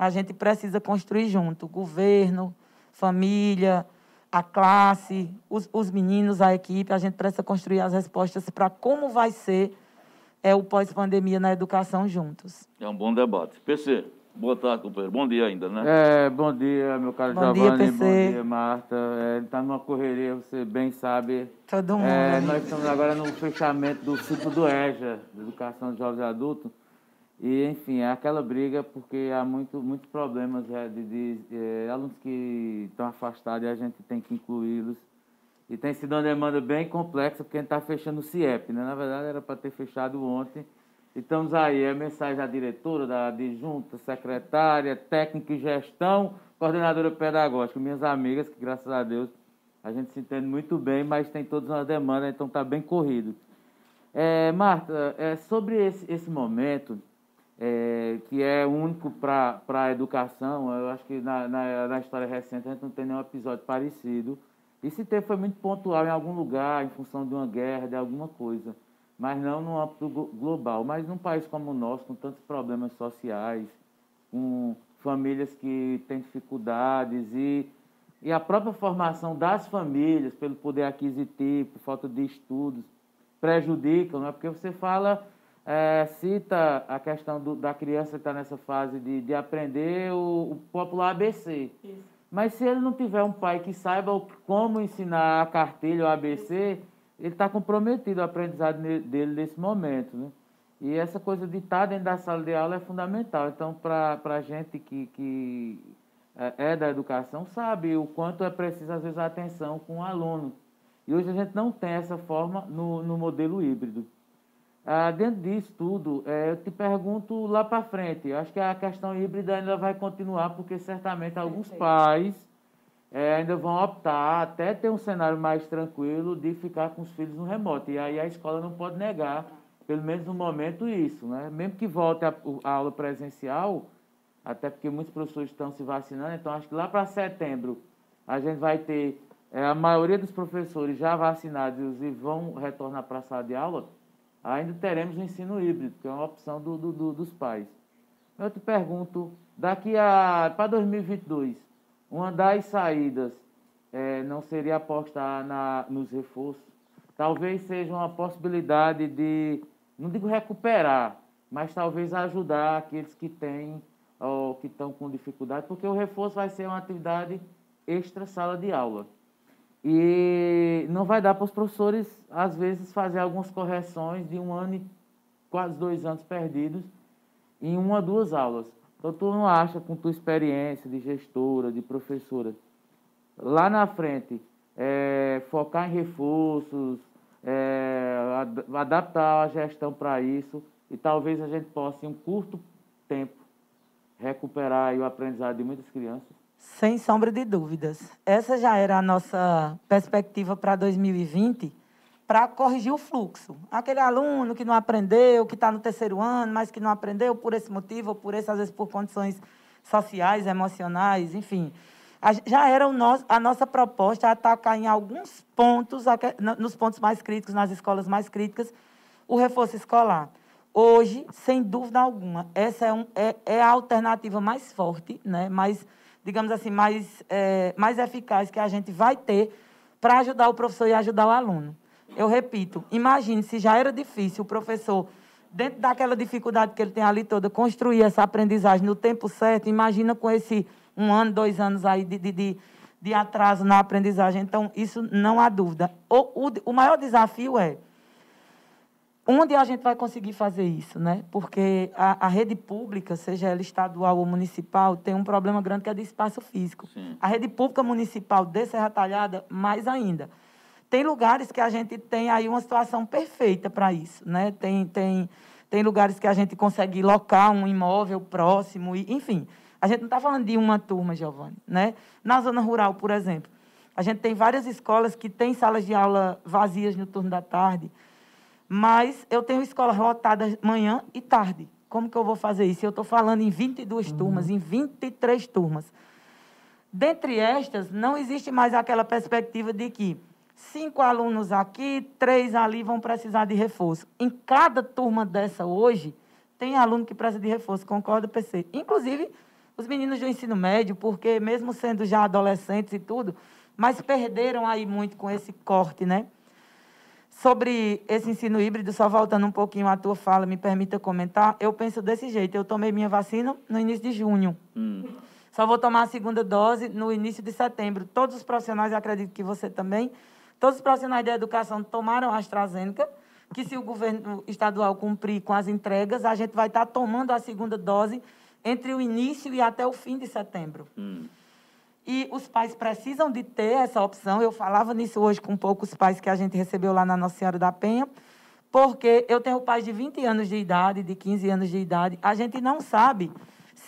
a gente precisa construir junto governo, família, a classe, os, os meninos, a equipe. A gente precisa construir as respostas para como vai ser é, o pós-pandemia na educação juntos. É um bom debate. PC, boa tarde, companheiro. Bom dia ainda, né? É, bom dia, meu caro bom Giovanni. Dia, PC. Bom dia, Marta. Está é, numa correria, você bem sabe. Todo mundo. É, nós estamos agora no fechamento do ciclo do EJA, Educação de Jovens e Adultos. E, enfim, é aquela briga porque há muito, muitos problemas é, de, de, de, é, alunos que estão afastados e a gente tem que incluí-los. E tem sido uma demanda bem complexa porque a gente está fechando o CIEP, né? Na verdade, era para ter fechado ontem. Estamos aí, é mensagem da diretora, da adjunta, secretária, técnica e gestão, coordenadora pedagógica, minhas amigas, que graças a Deus a gente se entende muito bem, mas tem todas uma demanda, então está bem corrido. É, Marta, é, sobre esse, esse momento, é, que é único para a educação. Eu acho que na, na, na, história recente a gente não tem nenhum episódio parecido. E se foi muito pontual em algum lugar, em função de uma guerra, de alguma coisa, mas não no âmbito global. Mas num país como o nosso, com tantos problemas sociais, com famílias que têm dificuldades e, e a própria formação das famílias, pelo poder aquisitivo, por falta de estudos, prejudicam, não é? Porque você fala é, cita a questão do, da criança estar nessa fase de, de aprender o, o popular ABC. Isso. Mas se ele não tiver um pai que saiba como ensinar a cartilha, o ABC, ele está comprometido o aprendizado dele nesse momento. Né? E essa coisa de estar dentro da sala de aula é fundamental. Então, para a gente que, que é, é da educação, sabe o quanto é preciso, às vezes, a atenção com o aluno. E hoje a gente não tem essa forma no, no modelo híbrido. Ah, dentro disso tudo, é, eu te pergunto lá para frente. Eu acho que a questão híbrida ainda vai continuar, porque certamente alguns pais é, ainda vão optar, até ter um cenário mais tranquilo, de ficar com os filhos no remoto. E aí a escola não pode negar, pelo menos no momento, isso. Né? Mesmo que volte a, a aula presencial, até porque muitos professores estão se vacinando, então acho que lá para setembro a gente vai ter é, a maioria dos professores já vacinados e vão retornar para a sala de aula ainda teremos o ensino híbrido, que é uma opção do, do, do, dos pais. Eu te pergunto, daqui a para 2022, uma das saídas é, não seria apostar na, nos reforços? Talvez seja uma possibilidade de, não digo recuperar, mas talvez ajudar aqueles que têm ou que estão com dificuldade, porque o reforço vai ser uma atividade extra sala de aula. E não vai dar para os professores, às vezes, fazer algumas correções de um ano e quase dois anos perdidos em uma, duas aulas. Então, tu não acha, com tua experiência de gestora, de professora, lá na frente, é, focar em reforços, é, ad adaptar a gestão para isso e talvez a gente possa, em um curto tempo, recuperar o aprendizado de muitas crianças? Sem sombra de dúvidas. Essa já era a nossa perspectiva para 2020, para corrigir o fluxo. Aquele aluno que não aprendeu, que está no terceiro ano, mas que não aprendeu por esse motivo, ou por esse, às vezes, por condições sociais, emocionais, enfim. Já era o nosso, a nossa proposta atacar em alguns pontos, nos pontos mais críticos, nas escolas mais críticas, o reforço escolar. Hoje, sem dúvida alguma, essa é, um, é, é a alternativa mais forte, né? mais, digamos assim, mais, é, mais eficaz que a gente vai ter para ajudar o professor e ajudar o aluno. Eu repito, imagine se já era difícil o professor, dentro daquela dificuldade que ele tem ali toda, construir essa aprendizagem no tempo certo, imagina com esse um ano, dois anos aí de, de, de, de atraso na aprendizagem. Então, isso não há dúvida. O, o, o maior desafio é onde a gente vai conseguir fazer isso, né? Porque a, a, rede pública, seja ela estadual ou municipal, tem um problema grande que é de espaço físico. Sim. A rede pública municipal de Serra Talhada, mais ainda. Tem lugares que a gente tem aí uma situação perfeita para isso, né? Tem, tem, tem lugares que a gente consegue locar um imóvel próximo, e, enfim. A gente não está falando de uma turma, Giovanni, né? Na zona rural, por exemplo, a gente tem várias escolas que têm salas de aula vazias no turno da tarde, mas eu tenho escolas lotadas manhã e tarde. Como que eu vou fazer isso? Eu estou falando em 22 uhum. turmas, em 23 turmas. Dentre estas, não existe mais aquela perspectiva de que cinco alunos aqui, três ali vão precisar de reforço. Em cada turma dessa hoje, tem aluno que precisa de reforço, concorda, PC? Inclusive, os meninos do ensino médio, porque mesmo sendo já adolescentes e tudo, mas perderam aí muito com esse corte, né? Sobre esse ensino híbrido, só voltando um pouquinho à tua fala, me permita comentar, eu penso desse jeito, eu tomei minha vacina no início de junho. Hum. Só vou tomar a segunda dose no início de setembro. Todos os profissionais, acredito que você também, todos os profissionais da educação tomaram a AstraZeneca, que se o governo estadual cumprir com as entregas, a gente vai estar tomando a segunda dose entre o início e até o fim de setembro. Hum. E os pais precisam de ter essa opção. Eu falava nisso hoje com poucos pais que a gente recebeu lá na Nossa Senhora da Penha, porque eu tenho pais de 20 anos de idade, de 15 anos de idade. A gente não sabe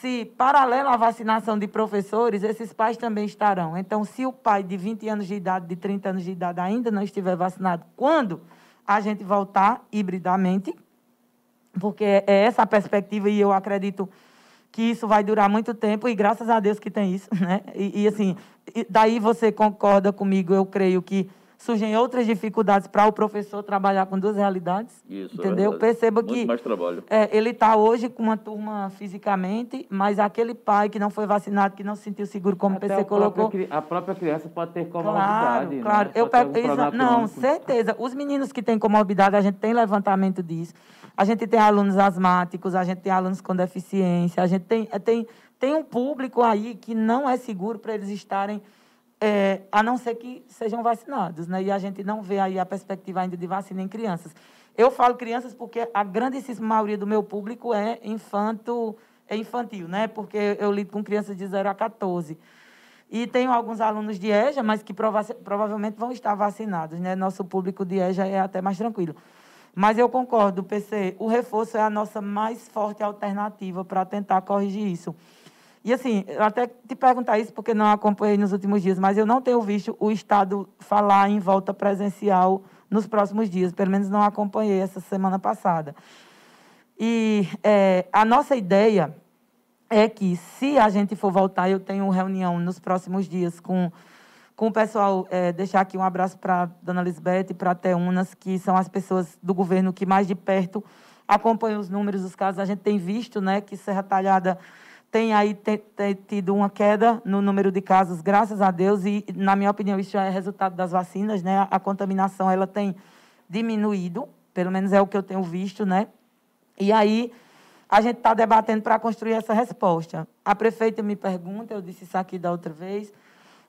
se, paralelo à vacinação de professores, esses pais também estarão. Então, se o pai de 20 anos de idade, de 30 anos de idade ainda não estiver vacinado, quando a gente voltar hibridamente, porque é essa a perspectiva e eu acredito que isso vai durar muito tempo e graças a Deus que tem isso, né? E, e assim, daí você concorda comigo, eu creio que surgem outras dificuldades para o professor trabalhar com duas realidades. Isso, é entendeu? É Perceba Muito que mais trabalho. É, ele está hoje com uma turma fisicamente, mas aquele pai que não foi vacinado, que não se sentiu seguro, como Até o PC colocou. Própria, a própria criança pode ter comorbidade. Claro, claro. Né? Eu pego, não, certeza. Os meninos que têm comorbidade, a gente tem levantamento disso. A gente tem alunos asmáticos, a gente tem alunos com deficiência, a gente tem, tem, tem um público aí que não é seguro para eles estarem, é, a não ser que sejam vacinados. Né? E a gente não vê aí a perspectiva ainda de vacina em crianças. Eu falo crianças porque a grandíssima maioria do meu público é infanto, é infantil, né? Porque eu lido com crianças de 0 a 14. E tenho alguns alunos de EJA, mas que prova provavelmente vão estar vacinados, né? Nosso público de EJA é até mais tranquilo. Mas eu concordo, PC, o reforço é a nossa mais forte alternativa para tentar corrigir isso. E assim, eu até te perguntar isso porque não acompanhei nos últimos dias, mas eu não tenho visto o Estado falar em volta presencial nos próximos dias, pelo menos não acompanhei essa semana passada. E é, a nossa ideia é que, se a gente for voltar, eu tenho reunião nos próximos dias com com o pessoal, é, deixar aqui um abraço para a dona Lisbeth e para a Teunas, que são as pessoas do governo que mais de perto acompanham os números dos casos. A gente tem visto né, que Serra Talhada tem aí tem, tem tido uma queda no número de casos, graças a Deus, e, na minha opinião, isso é resultado das vacinas. Né? A contaminação ela tem diminuído, pelo menos é o que eu tenho visto. Né? E aí a gente está debatendo para construir essa resposta. A prefeita me pergunta, eu disse isso aqui da outra vez,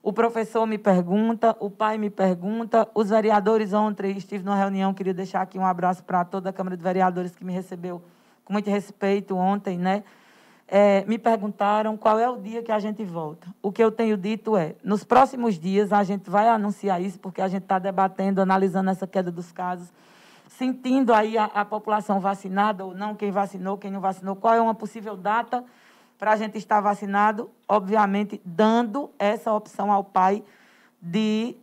O professor me pergunta, o pai me pergunta, os vereadores ontem, estive numa reunião, queria deixar aqui um abraço para toda a Câmara de Vereadores que me recebeu com muito respeito ontem, né? É, me perguntaram qual é o dia que a gente volta. O que eu tenho dito é, nos próximos dias a gente vai anunciar isso, porque a gente está debatendo, analisando essa queda dos casos, sentindo aí a, a população vacinada ou não, quem vacinou, quem não vacinou, qual é uma possível data para a gente estar vacinado, obviamente, dando essa opção ao pai de,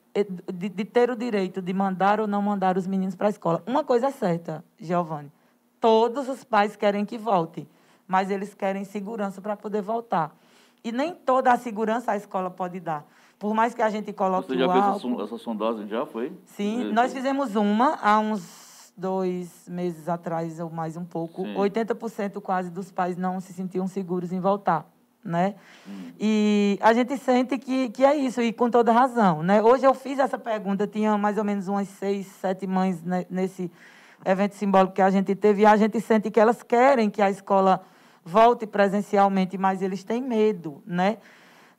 de, de, ter o direito de mandar ou não mandar os meninos para a escola. Uma coisa é certa, Giovanni, todos os pais querem que volte, mas eles querem segurança para poder voltar. E nem toda a segurança a escola pode dar. Por mais que a gente coloque Você já fez essa, essa sondagem, já foi? Sim, nós fizemos uma há uns dois meses atrás, ou mais um pouco, Sim. 80% quase dos pais não se sentiam seguros em voltar. Né? Hum. E a gente sente que, que é isso, e com toda razão. Né? Hoje eu fiz essa pergunta, tinha mais ou menos umas seis, sete mães nesse evento simbólico que a gente teve, e a gente sente que elas querem que a escola volte presencialmente, mas eles têm medo, né?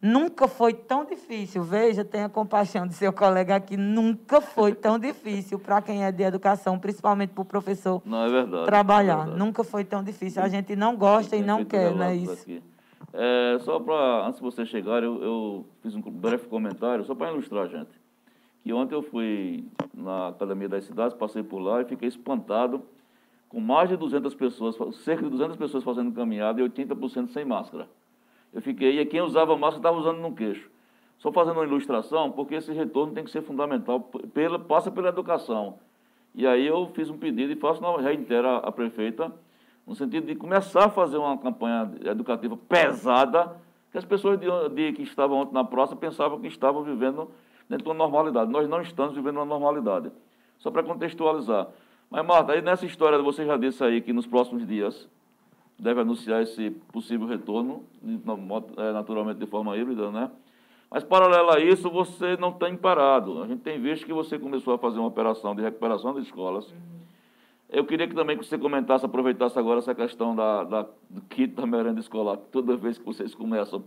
Nunca foi tão difícil, veja, tenha compaixão de seu colega aqui, nunca foi tão difícil para quem é de educação, principalmente para o professor não, é verdade, trabalhar. É verdade. Nunca foi tão difícil. A gente não gosta e não quer, não é isso? É, só para, antes de você chegar, eu, eu fiz um breve comentário, só para ilustrar, gente. Que ontem eu fui na Academia das Cidades, passei por lá e fiquei espantado com mais de 200 pessoas, cerca de 200 pessoas fazendo caminhada e 80% sem máscara. Eu fiquei, e quem usava máscara estava usando no queixo. Só fazendo uma ilustração, porque esse retorno tem que ser fundamental, pela, passa pela educação. E aí eu fiz um pedido e faço, reitero a, a prefeita, no sentido de começar a fazer uma campanha educativa pesada, que as pessoas de, de, que estavam ontem na praça pensavam que estavam vivendo dentro de uma normalidade. Nós não estamos vivendo uma normalidade. Só para contextualizar. Mas, Marta, aí nessa história, você já disse aí que nos próximos dias deve anunciar esse possível retorno, é, naturalmente de forma híbrida, né? Mas, paralelo a isso, você não tem parado. A gente tem visto que você começou a fazer uma operação de recuperação das escolas. Uhum. Eu queria que também que você comentasse, aproveitasse agora essa questão da, da, do kit da merenda escolar. Toda vez que vocês começam,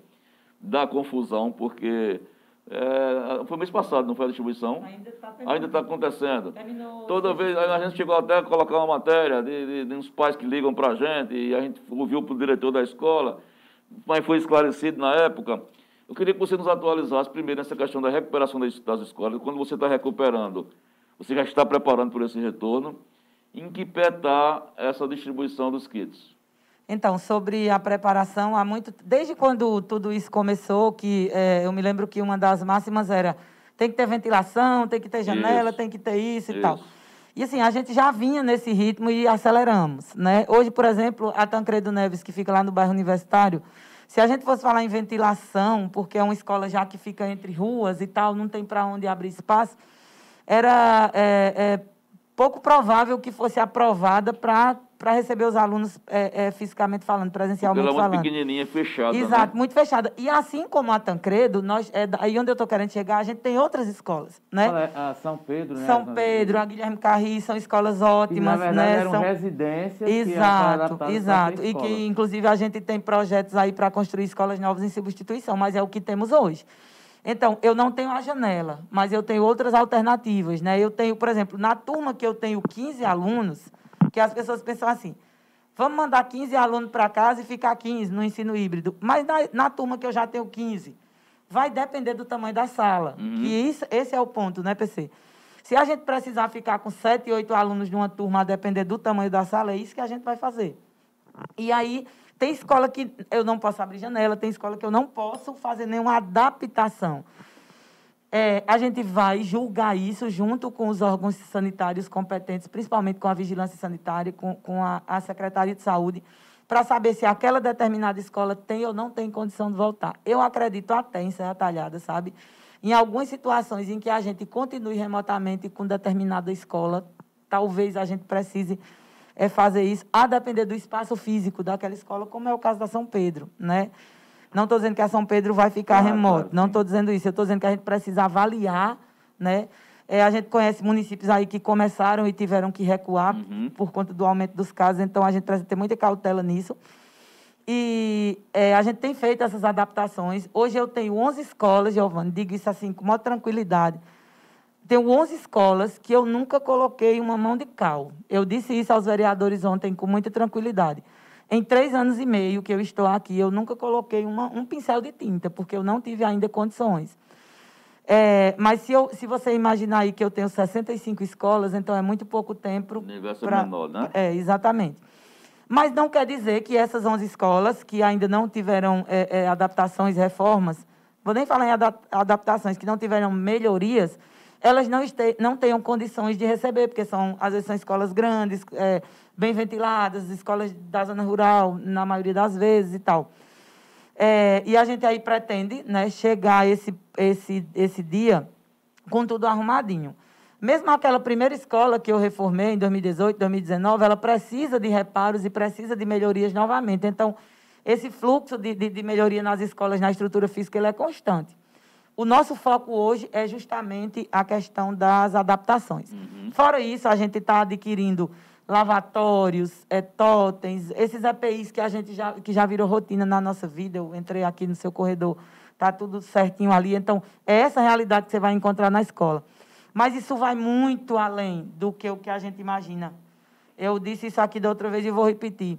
dá confusão, porque é, foi mês passado, não foi a distribuição? Ainda está está acontecendo. Terminou. Toda vez, a gente chegou até a colocar uma matéria de, de, de uns pais que ligam para a gente, e a gente ouviu para o diretor da escola, mas foi esclarecido na época. Eu queria que você nos atualizasse primeiro nessa questão da recuperação das, das escolas. Quando você está recuperando, você já está preparando por esse retorno? Em que pé está essa distribuição dos kits? Então, sobre a preparação, há muito. Desde quando tudo isso começou, que é, eu me lembro que uma das máximas era tem que ter ventilação, tem que ter janela, isso. tem que ter isso, isso, e tal. E assim, a gente já vinha nesse ritmo e aceleramos. Né? Hoje, por exemplo, a Tancredo Neves, que fica lá no bairro universitário, se a gente fosse falar em ventilação, porque é uma escola já que fica entre ruas e tal, não tem para onde abrir espaço, era é, é, pouco provável que fosse aprovada para para receber os alunos é, é, fisicamente falando, presencialmente Ela é muito pequenininha, fechada, Exato, né? muito fechada. E assim como a Tancredo, nós, é, aí onde eu estou querendo chegar, a gente tem outras escolas, né? A São Pedro, né? São Pedro, a Guilherme Carri, são escolas ótimas, que, na verdade, né? eram são... residências Exato, que exato. E que, inclusive, a gente tem projetos aí para construir escolas novas em substituição, mas é o que temos hoje. Então, eu não tenho a janela, mas eu tenho outras alternativas, né? Eu tenho, por exemplo, na turma que eu tenho 15 alunos, que as pessoas pensam assim, vamos mandar 15 alunos para casa e ficar 15 no ensino híbrido. Mas na, na, turma que eu já tenho 15, vai depender do tamanho da sala. Uhum. E isso, esse é o ponto, né, PC? Se a gente precisar ficar com 7, 8 alunos de uma turma, a depender do tamanho da sala, é isso que a gente vai fazer. E aí, tem escola que eu não posso abrir janela, tem escola que eu não posso fazer nenhuma adaptação. É, a gente vai julgar isso junto com os órgãos sanitários competentes, principalmente com a vigilância sanitária, com, com a, a Secretaria de Saúde, para saber se aquela determinada escola tem ou não tem condição de voltar. Eu acredito até em Serra Talhada, sabe? Em algumas situações em que a gente continue remotamente com determinada escola, talvez a gente precise é, fazer isso, a depender do espaço físico daquela escola, como é o caso da São Pedro, né? Não estou dizendo que a São Pedro vai ficar claro, remoto. Claro, não estou dizendo isso. Eu estou dizendo que a gente precisa avaliar, né? É, a gente conhece municípios aí que começaram e tiveram que recuar uhum. por conta do aumento dos casos, então a gente precisa ter muita cautela nisso. E é, a gente tem feito essas adaptações. Hoje eu tenho 11 escolas, Giovanni, digo isso assim com maior tranquilidade. Tenho 11 escolas que eu nunca coloquei uma mão de cal. Eu disse isso aos vereadores ontem com muita tranquilidade. Em três anos e meio que eu estou aqui, eu nunca coloquei uma, um pincel de tinta, porque eu não tive ainda condições. É, mas se, eu, se você imaginar aí que eu tenho 65 escolas, então é muito pouco tempo. O negócio pra, é menor, né? É, exatamente. Mas não quer dizer que essas 11 escolas, que ainda não tiveram é, é, adaptações, reformas, vou nem falar em adaptações, que não tiveram melhorias, elas não, este, não tenham condições de receber, porque são, às vezes são escolas grandes, é, bem ventiladas, escolas da zona rural, na maioria das vezes e tal. É, e a gente aí pretende né, chegar esse, esse, esse dia com tudo arrumadinho. Mesmo aquela primeira escola que eu reformei em 2018, 2019, ela precisa de reparos e precisa de melhorias novamente. Então, esse fluxo de, de, de melhoria nas escolas, na estrutura física, ele é constante. O nosso foco hoje é justamente a questão das adaptações. Uhum. Fora isso, a gente está adquirindo lavatórios, é, totens, esses EPIs que a gente já, que já virou rotina na nossa vida. Eu entrei aqui no seu corredor, está tudo certinho ali. Então, é essa realidade que você vai encontrar na escola. Mas isso vai muito além do que o que a gente imagina. Eu disse isso aqui da outra vez e vou repetir.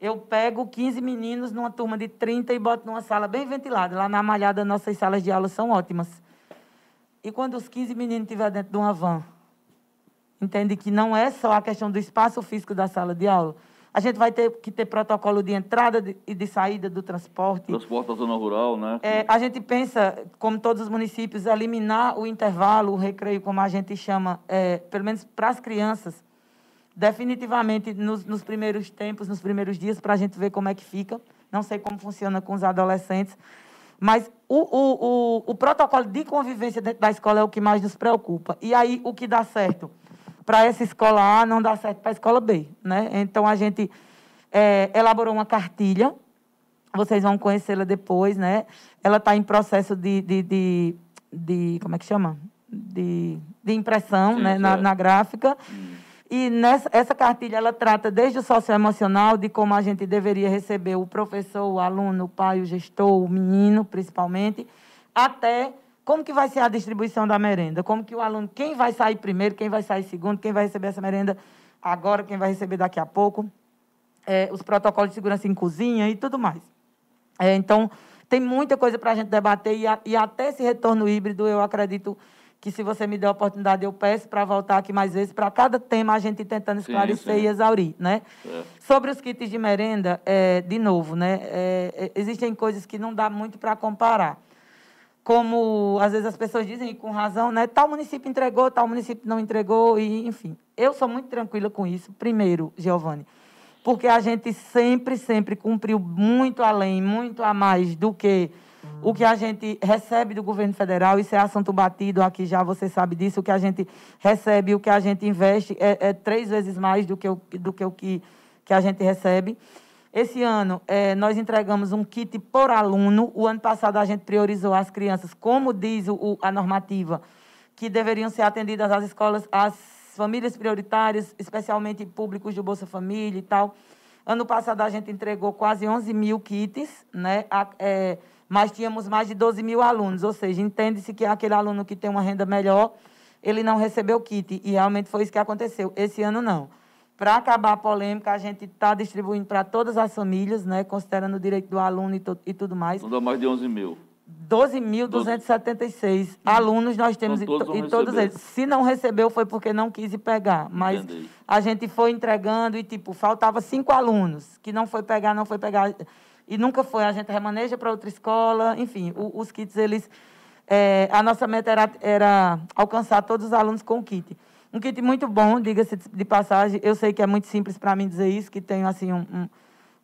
Eu pego 15 meninos numa turma de 30 e boto numa sala bem ventilada. Lá na Malhada, nossas salas de aula são ótimas. E quando os 15 meninos estiverem dentro de uma van, entende que não é só a questão do espaço físico da sala de aula, a gente vai ter que ter protocolo de entrada e de saída do transporte. Transporte da zona rural, né? É, a gente pensa, como todos os municípios, eliminar o intervalo, o recreio, como a gente chama, é, pelo menos para as crianças, definitivamente nos, nos, primeiros tempos, nos primeiros dias, para a gente ver como é que fica. Não sei como funciona com os adolescentes, mas o, o, o, o protocolo de convivência dentro da escola é o que mais nos preocupa. E aí, o que dá certo? para essa escola A não dá certo para a escola B. Né? Então, a gente é, elaborou uma cartilha, vocês vão conhecê-la depois, né? Ela está em processo de, de, de, de, como é que chama? De, de impressão Sim, né? Na, na, gráfica. Hum. E nessa, essa cartilha, ela trata desde o socioemocional, de como a gente deveria receber o professor, o aluno, o pai, o gestor, o menino, principalmente, até como que vai ser a distribuição da merenda? Como que o aluno, quem vai sair primeiro, quem vai sair segundo, quem vai receber essa merenda agora, quem vai receber daqui a pouco? É, os protocolos de segurança em cozinha e tudo mais. É, então, tem muita coisa para a gente debater e, a, e, até esse retorno híbrido, eu acredito que se você me der a oportunidade, eu peço para voltar aqui mais vezes, para cada tema a gente tentando esclarecer sim, sim. e exaurir. Né? É. Sobre os kits de merenda, é, de novo, né? É, é, existem coisas que não dá muito para comparar como às vezes as pessoas dizem com razão, né? Tal município entregou, tal município não entregou, e enfim. Eu sou muito tranquila com isso. Primeiro, Giovanni, porque a gente sempre, sempre cumpriu muito além, muito a mais do que o que a gente recebe do governo federal. Isso é assunto batido aqui já, você sabe disso. O que a gente recebe, o que a gente investe é, é três vezes mais do que o, do que, o que, que a gente recebe. Esse ano, é, nós entregamos um kit por aluno. O ano passado, a gente priorizou as crianças, como diz o, a normativa, que deveriam ser atendidas às escolas, às famílias prioritárias, especialmente públicos de Bolsa Família e tal. Ano passado, a gente entregou quase 11 mil kits, né? É, mas tínhamos mais de 12 mil alunos, ou seja, entende-se que aquele aluno que tem uma renda melhor, ele não recebeu kit, e realmente foi isso que aconteceu. Esse ano, não. Para acabar a polêmica, a gente está distribuindo para todas as famílias, né, considerando o direito do aluno e, e tudo mais. Não dá mais de 11 mil. 12.276 alunos nós temos então, todos e, todos eles. Se não recebeu foi porque não quis pegar, mas Entendi. a gente foi entregando e tipo faltava cinco alunos que não foi pegar, não foi pegar e nunca foi. A gente remaneja para outra escola, enfim, o, os kits eles é, a nossa meta era, era alcançar todos os alunos com o kit. Um kit muito bom, diga-se de passagem. Eu sei que é muito simples para mim dizer isso, que tenho assim um, um,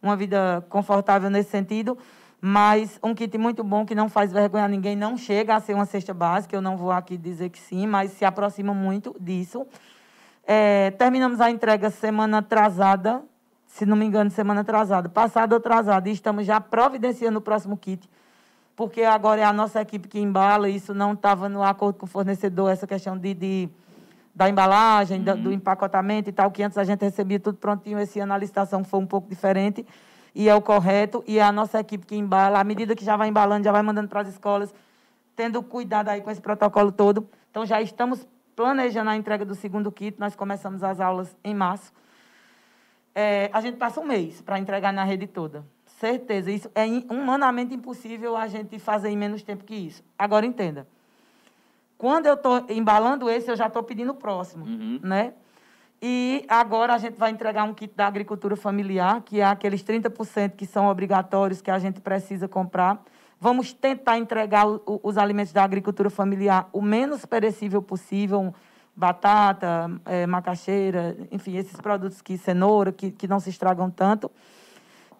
uma vida confortável nesse sentido, mas um kit muito bom que não faz vergonha a ninguém, não chega a ser uma cesta básica. Eu não vou aqui dizer que sim, mas se aproxima muito disso. É, terminamos a entrega semana atrasada, se não me engano, semana atrasada, passado ou atrasada, e estamos já providenciando o próximo kit, porque agora é a nossa equipe que embala, isso não estava no acordo com o fornecedor, essa questão de, de da embalagem, uhum. do empacotamento e tal, que antes a gente recebia tudo prontinho. Esse ano a licitação foi um pouco diferente. e é o correto, e é a nossa equipe que embala, à medida que já vai embalando, já vai mandando para as escolas, tendo cuidado aí com esse protocolo todo. Então, já estamos planejando a entrega do segundo kit, nós começamos as aulas em março. É, a gente passa um mês para entregar na rede toda. Certeza, isso é humanamente impossível a gente fazer em menos tempo que isso. Agora, entenda. Quando eu estou embalando esse, eu já estou pedindo o próximo, uhum. né? E agora a gente vai entregar um kit da agricultura familiar, que é aqueles 30% que são obrigatórios, que a gente precisa comprar. Vamos tentar entregar o, os alimentos da agricultura familiar o menos perecível possível, batata, é, macaxeira, enfim, esses produtos que cenoura, que, que não se estragam tanto.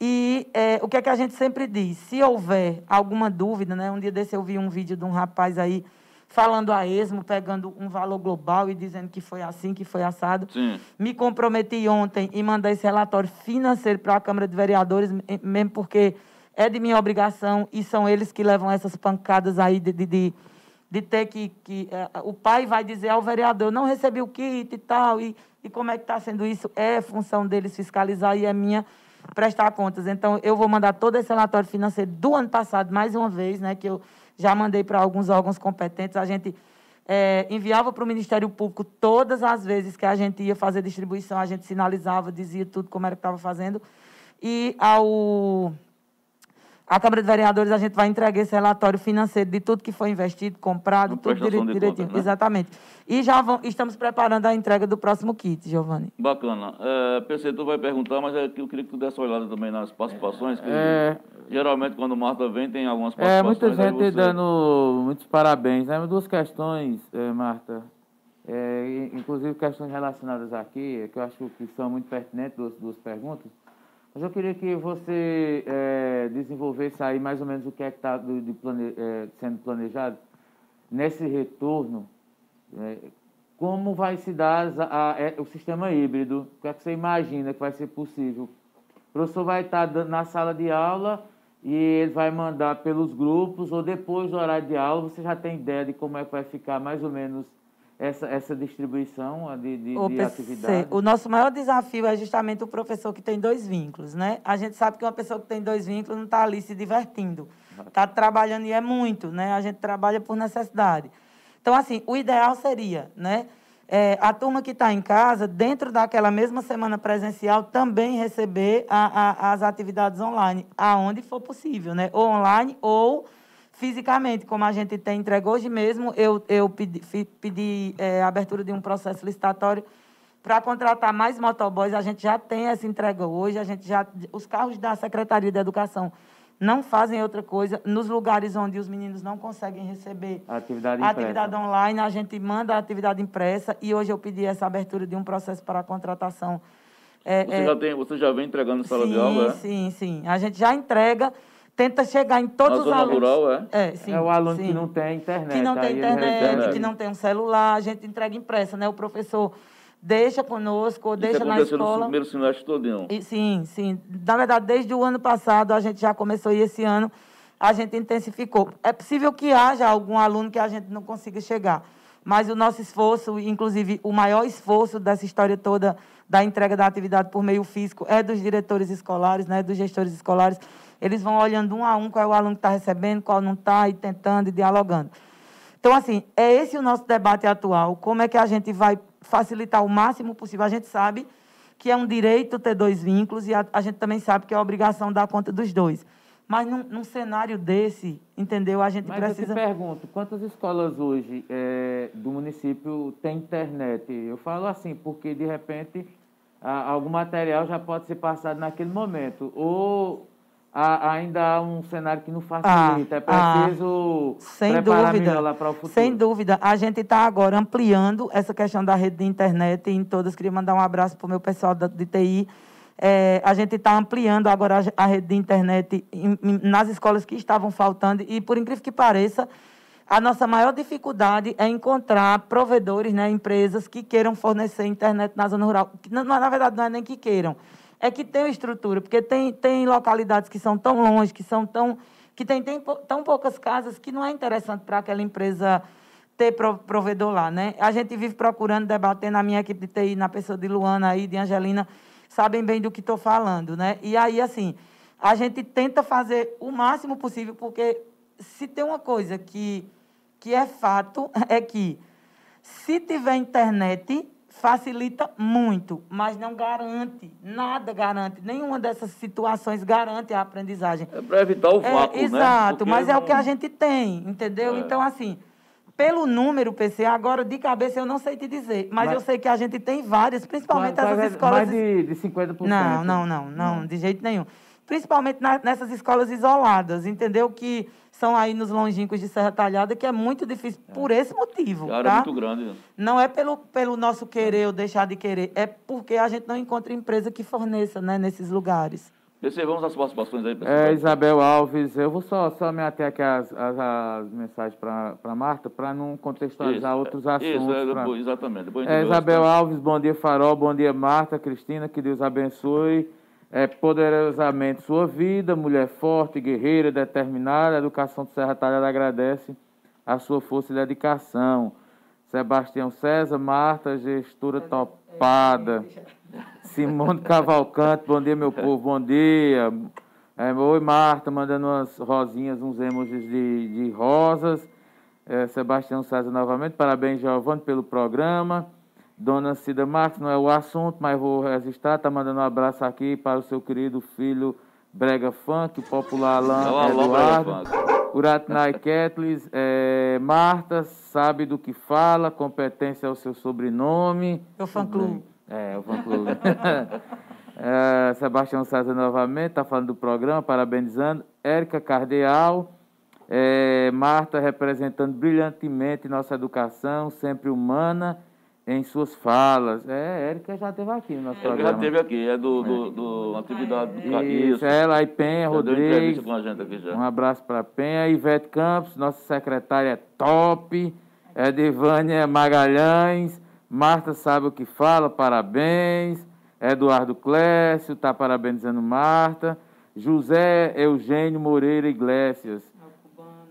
E é, o que é que a gente sempre diz? Se houver alguma dúvida, né? Um dia desse eu vi um vídeo de um rapaz aí falando a esmo, pegando um valor global e dizendo que foi assim, que foi assado. Sim. Me comprometi ontem em mandar esse relatório financeiro para a Câmara de Vereadores, mesmo porque é de minha obrigação e são eles que levam essas pancadas aí de, de, de, de ter que... que é, o pai vai dizer ao vereador, não recebi o kit e tal, e, e como é que está sendo isso? É função deles fiscalizar e é minha prestar contas. Então, eu vou mandar todo esse relatório financeiro do ano passado, mais uma vez, né, que eu já mandei para alguns órgãos competentes. A gente é, enviava para o Ministério Público todas as vezes que a gente ia fazer distribuição, a gente sinalizava, dizia tudo como era que estava fazendo. E ao a Câmara de Vereadores, a gente vai entregar esse relatório financeiro de tudo que foi investido, comprado, tudo dire, direitinho. Né? Exatamente. E já vão, estamos preparando a entrega do próximo kit, Giovanni. Bacana. É, PC, tu vai perguntar, mas é eu queria que tu desse uma olhada também nas participações. É, geralmente, quando Marta vem, tem algumas participações. É, muita gente você... dando muitos parabéns. Né? Duas questões, é, Marta. É, inclusive questões relacionadas aqui, que eu acho que são muito pertinentes, duas, duas perguntas. Mas eu queria que você é, desenvolvesse aí mais ou menos o que é está plane, é, sendo planejado nesse retorno. É, como vai se dar a, a, é, o sistema híbrido? O que é que você imagina que vai ser possível? O professor vai estar na sala de aula e ele vai mandar pelos grupos, ou depois do horário de aula, você já tem ideia de como é que vai ficar mais ou menos essa, essa distribuição de, de, o de atividades? O nosso maior desafio é justamente o professor que tem dois vínculos, né? A gente sabe que uma pessoa que tem dois vínculos não está ali se divertindo. Está trabalhando e é muito, né? A gente trabalha por necessidade. Então, assim, o ideal seria, né? É, a turma que está em casa, dentro daquela mesma semana presencial, também receber a, a, as atividades online, aonde for possível, né? Ou online ou fisicamente, como a gente tem entregue hoje mesmo, eu, eu pedi, pedi é, a abertura de um processo licitatório para contratar mais motoboys. A gente já tem essa entrega hoje, a gente já, os carros da Secretaria de Educação não fazem outra coisa. Nos lugares onde os meninos não conseguem receber a atividade, a atividade online, a gente manda a atividade impressa e hoje eu pedi essa abertura de um processo para a contratação. É, você, é, já tem, você já vem entregando sala sim, de aula? É? Sim, sim. A gente já entrega tenta chegar em todos Na os alunos. Rural, é? É, sim, é o aluno sim. que não tem internet. Que não tem internet, que não tem um celular, a gente entrega impressa, né? O professor deixa conosco, ou deixa na escola. no primeiro semestre todinho. E, sim, sim. Na verdade, desde o ano passado, a gente já começou e esse ano a gente intensificou. É possível que haja algum aluno que a gente não consiga chegar, mas o nosso esforço, inclusive o maior esforço dessa história toda da entrega da atividade por meio físico é dos diretores escolares, né, dos gestores escolares, eles vão olhando um a um qual é o aluno que está recebendo, qual não está, e tentando e dialogando. Então, assim, é esse o nosso debate atual. Como é que a gente vai facilitar o máximo possível? A gente sabe que é um direito ter dois vínculos e a, a gente também sabe que é a obrigação dar conta dos dois. Mas num, num, cenário desse, entendeu? A gente Mas precisa. Eu te pergunto, quantas escolas hoje é, do município têm internet? Eu falo assim, porque de repente algum material já pode ser passado naquele momento. Ou há, ainda há um cenário que não facilita. Ah, é preciso ah, sem dúvida, lá para o futuro. Sem dúvida. A gente está agora ampliando essa questão da rede de internet em todas. Queria mandar um abraço para o meu pessoal da, de TI. É, a gente está ampliando agora a, a, rede de internet em, em, nas escolas que estavam faltando. E, por incrível que pareça, a nossa maior dificuldade é encontrar provedores, né, empresas que queiram fornecer internet na zona rural. Na, na verdade, não é nem que queiram é que tem estrutura, porque tem, tem localidades que são tão longe, que são tão. que tem, tem tão poucas casas que não é interessante para aquela empresa ter provedor lá, né? A gente vive procurando, debatendo na minha equipe de TI, na pessoa de Luana aí, de Angelina, sabem bem do que estou falando, né? E aí, assim, a gente tenta fazer o máximo possível, porque se tem uma coisa que, que é fato, (laughs) é que se tiver internet, facilita muito, mas não garante, nada garante, nenhuma dessas situações garante a aprendizagem. É para evitar o vácuo, é, Exato, né? mas não... é o que a gente tem, entendeu? É. Então, assim, pelo número, PC, agora de cabeça eu não sei te dizer, mas, mas eu sei que a gente tem várias, principalmente mas, essas escolas... Mais de, de 50%. Não, não, não, não, de jeito nenhum. Principalmente na, nessas escolas isoladas, entendeu? Que são aí nos longínquos de Serra Talhada, que é muito difícil é. por esse motivo. Cara, tá? é muito grande. Né? Não é pelo, pelo nosso querer ou deixar de querer, é porque a gente não encontra empresa que forneça né, nesses lugares. PC, vamos às participações aí, pessoal. É, Isabel Alves, eu vou só, só me ater aqui às, às, às mensagens para Marta, para não contextualizar isso, outros assuntos. Isso, é, depois, exatamente. Depois é, Isabel Alves, bom dia, Farol, bom dia, Marta, Cristina, que Deus abençoe é, poderosamente sua vida, mulher forte, guerreira, determinada. A educação do Serra Talhada agradece a sua força e dedicação. Sebastião César, Marta, gestora topada. Simone Cavalcante, bom dia, meu povo, bom dia. É, oi, Marta, mandando umas rosinhas, uns emojis de, de rosas. É, Sebastião César novamente, parabéns, Giovanni, pelo programa. Dona Cida Marques, não é o assunto, mas vou registrar. Está mandando um abraço aqui para o seu querido filho Brega Funk, popular Alan Eduardo. Uratnai Ketlis, é, Marta, sabe do que fala, competência é o seu sobrenome. É o fã-clube. É, o fã-clube. é, (laughs) Sebastião César novamente, está falando do programa, parabenizando. Érica Cardeal, é, Marta representando brilhantemente nossa educação, sempre humana em suas falas. É, Érica já esteve aqui no nosso Érica programa. já esteve aqui, é do, do, do atividade do Isso, isso. ela e Penha, Rodrigues. Com a gente aqui já. Um abraço para Penha. Ivete Campos, nossa secretária é top. Edivânia Magalhães. Marta sabe o que fala, parabéns. Eduardo Clécio está parabenizando Marta. José Eugênio Moreira Iglesias.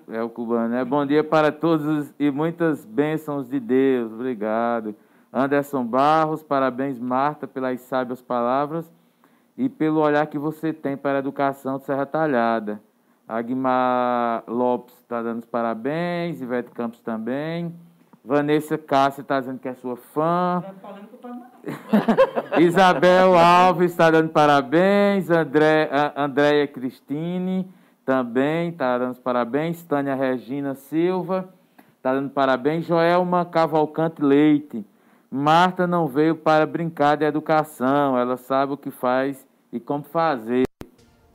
É o cubano, né? Bom dia para todos e muitas bênçãos de Deus. Obrigado. Anderson Barros, parabéns, Marta, pelas sábias palavras e pelo olhar que você tem para a educação de Serra Talhada. Aguimar Lopes está dando os parabéns, Ivete Campos também. Vanessa Cássia está dizendo que é sua fã. (laughs) Isabel Alves está dando parabéns. André, Andréia Cristine também está dando parabéns. Tânia Regina Silva está dando parabéns. Joelma Cavalcante Leite. Marta não veio para brincar de educação, ela sabe o que faz e como fazer.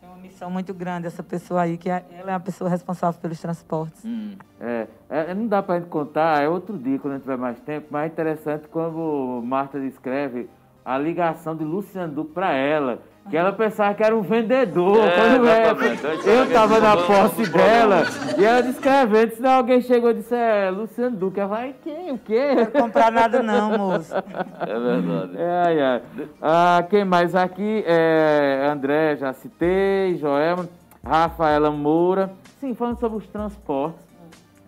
É uma missão muito grande essa pessoa aí, que é, ela é a pessoa responsável pelos transportes. Hum. É, é, não dá para a gente contar, é outro dia quando a gente tiver mais tempo, mas é interessante quando Marta descreve a ligação de Luciano Duque para ela que ela pensava que era um vendedor. É, quando é, eu estava na posse dela e ela descrevendo, senão alguém chegou e disse, é, Luciano Duque. Ela vai, quem, o quê? Não quero comprar nada não, moço. É verdade. (laughs) É, é. Ah, quem mais aqui? É, André, já citei, Joel, Rafaela Moura. Sim, falando sobre os transportes.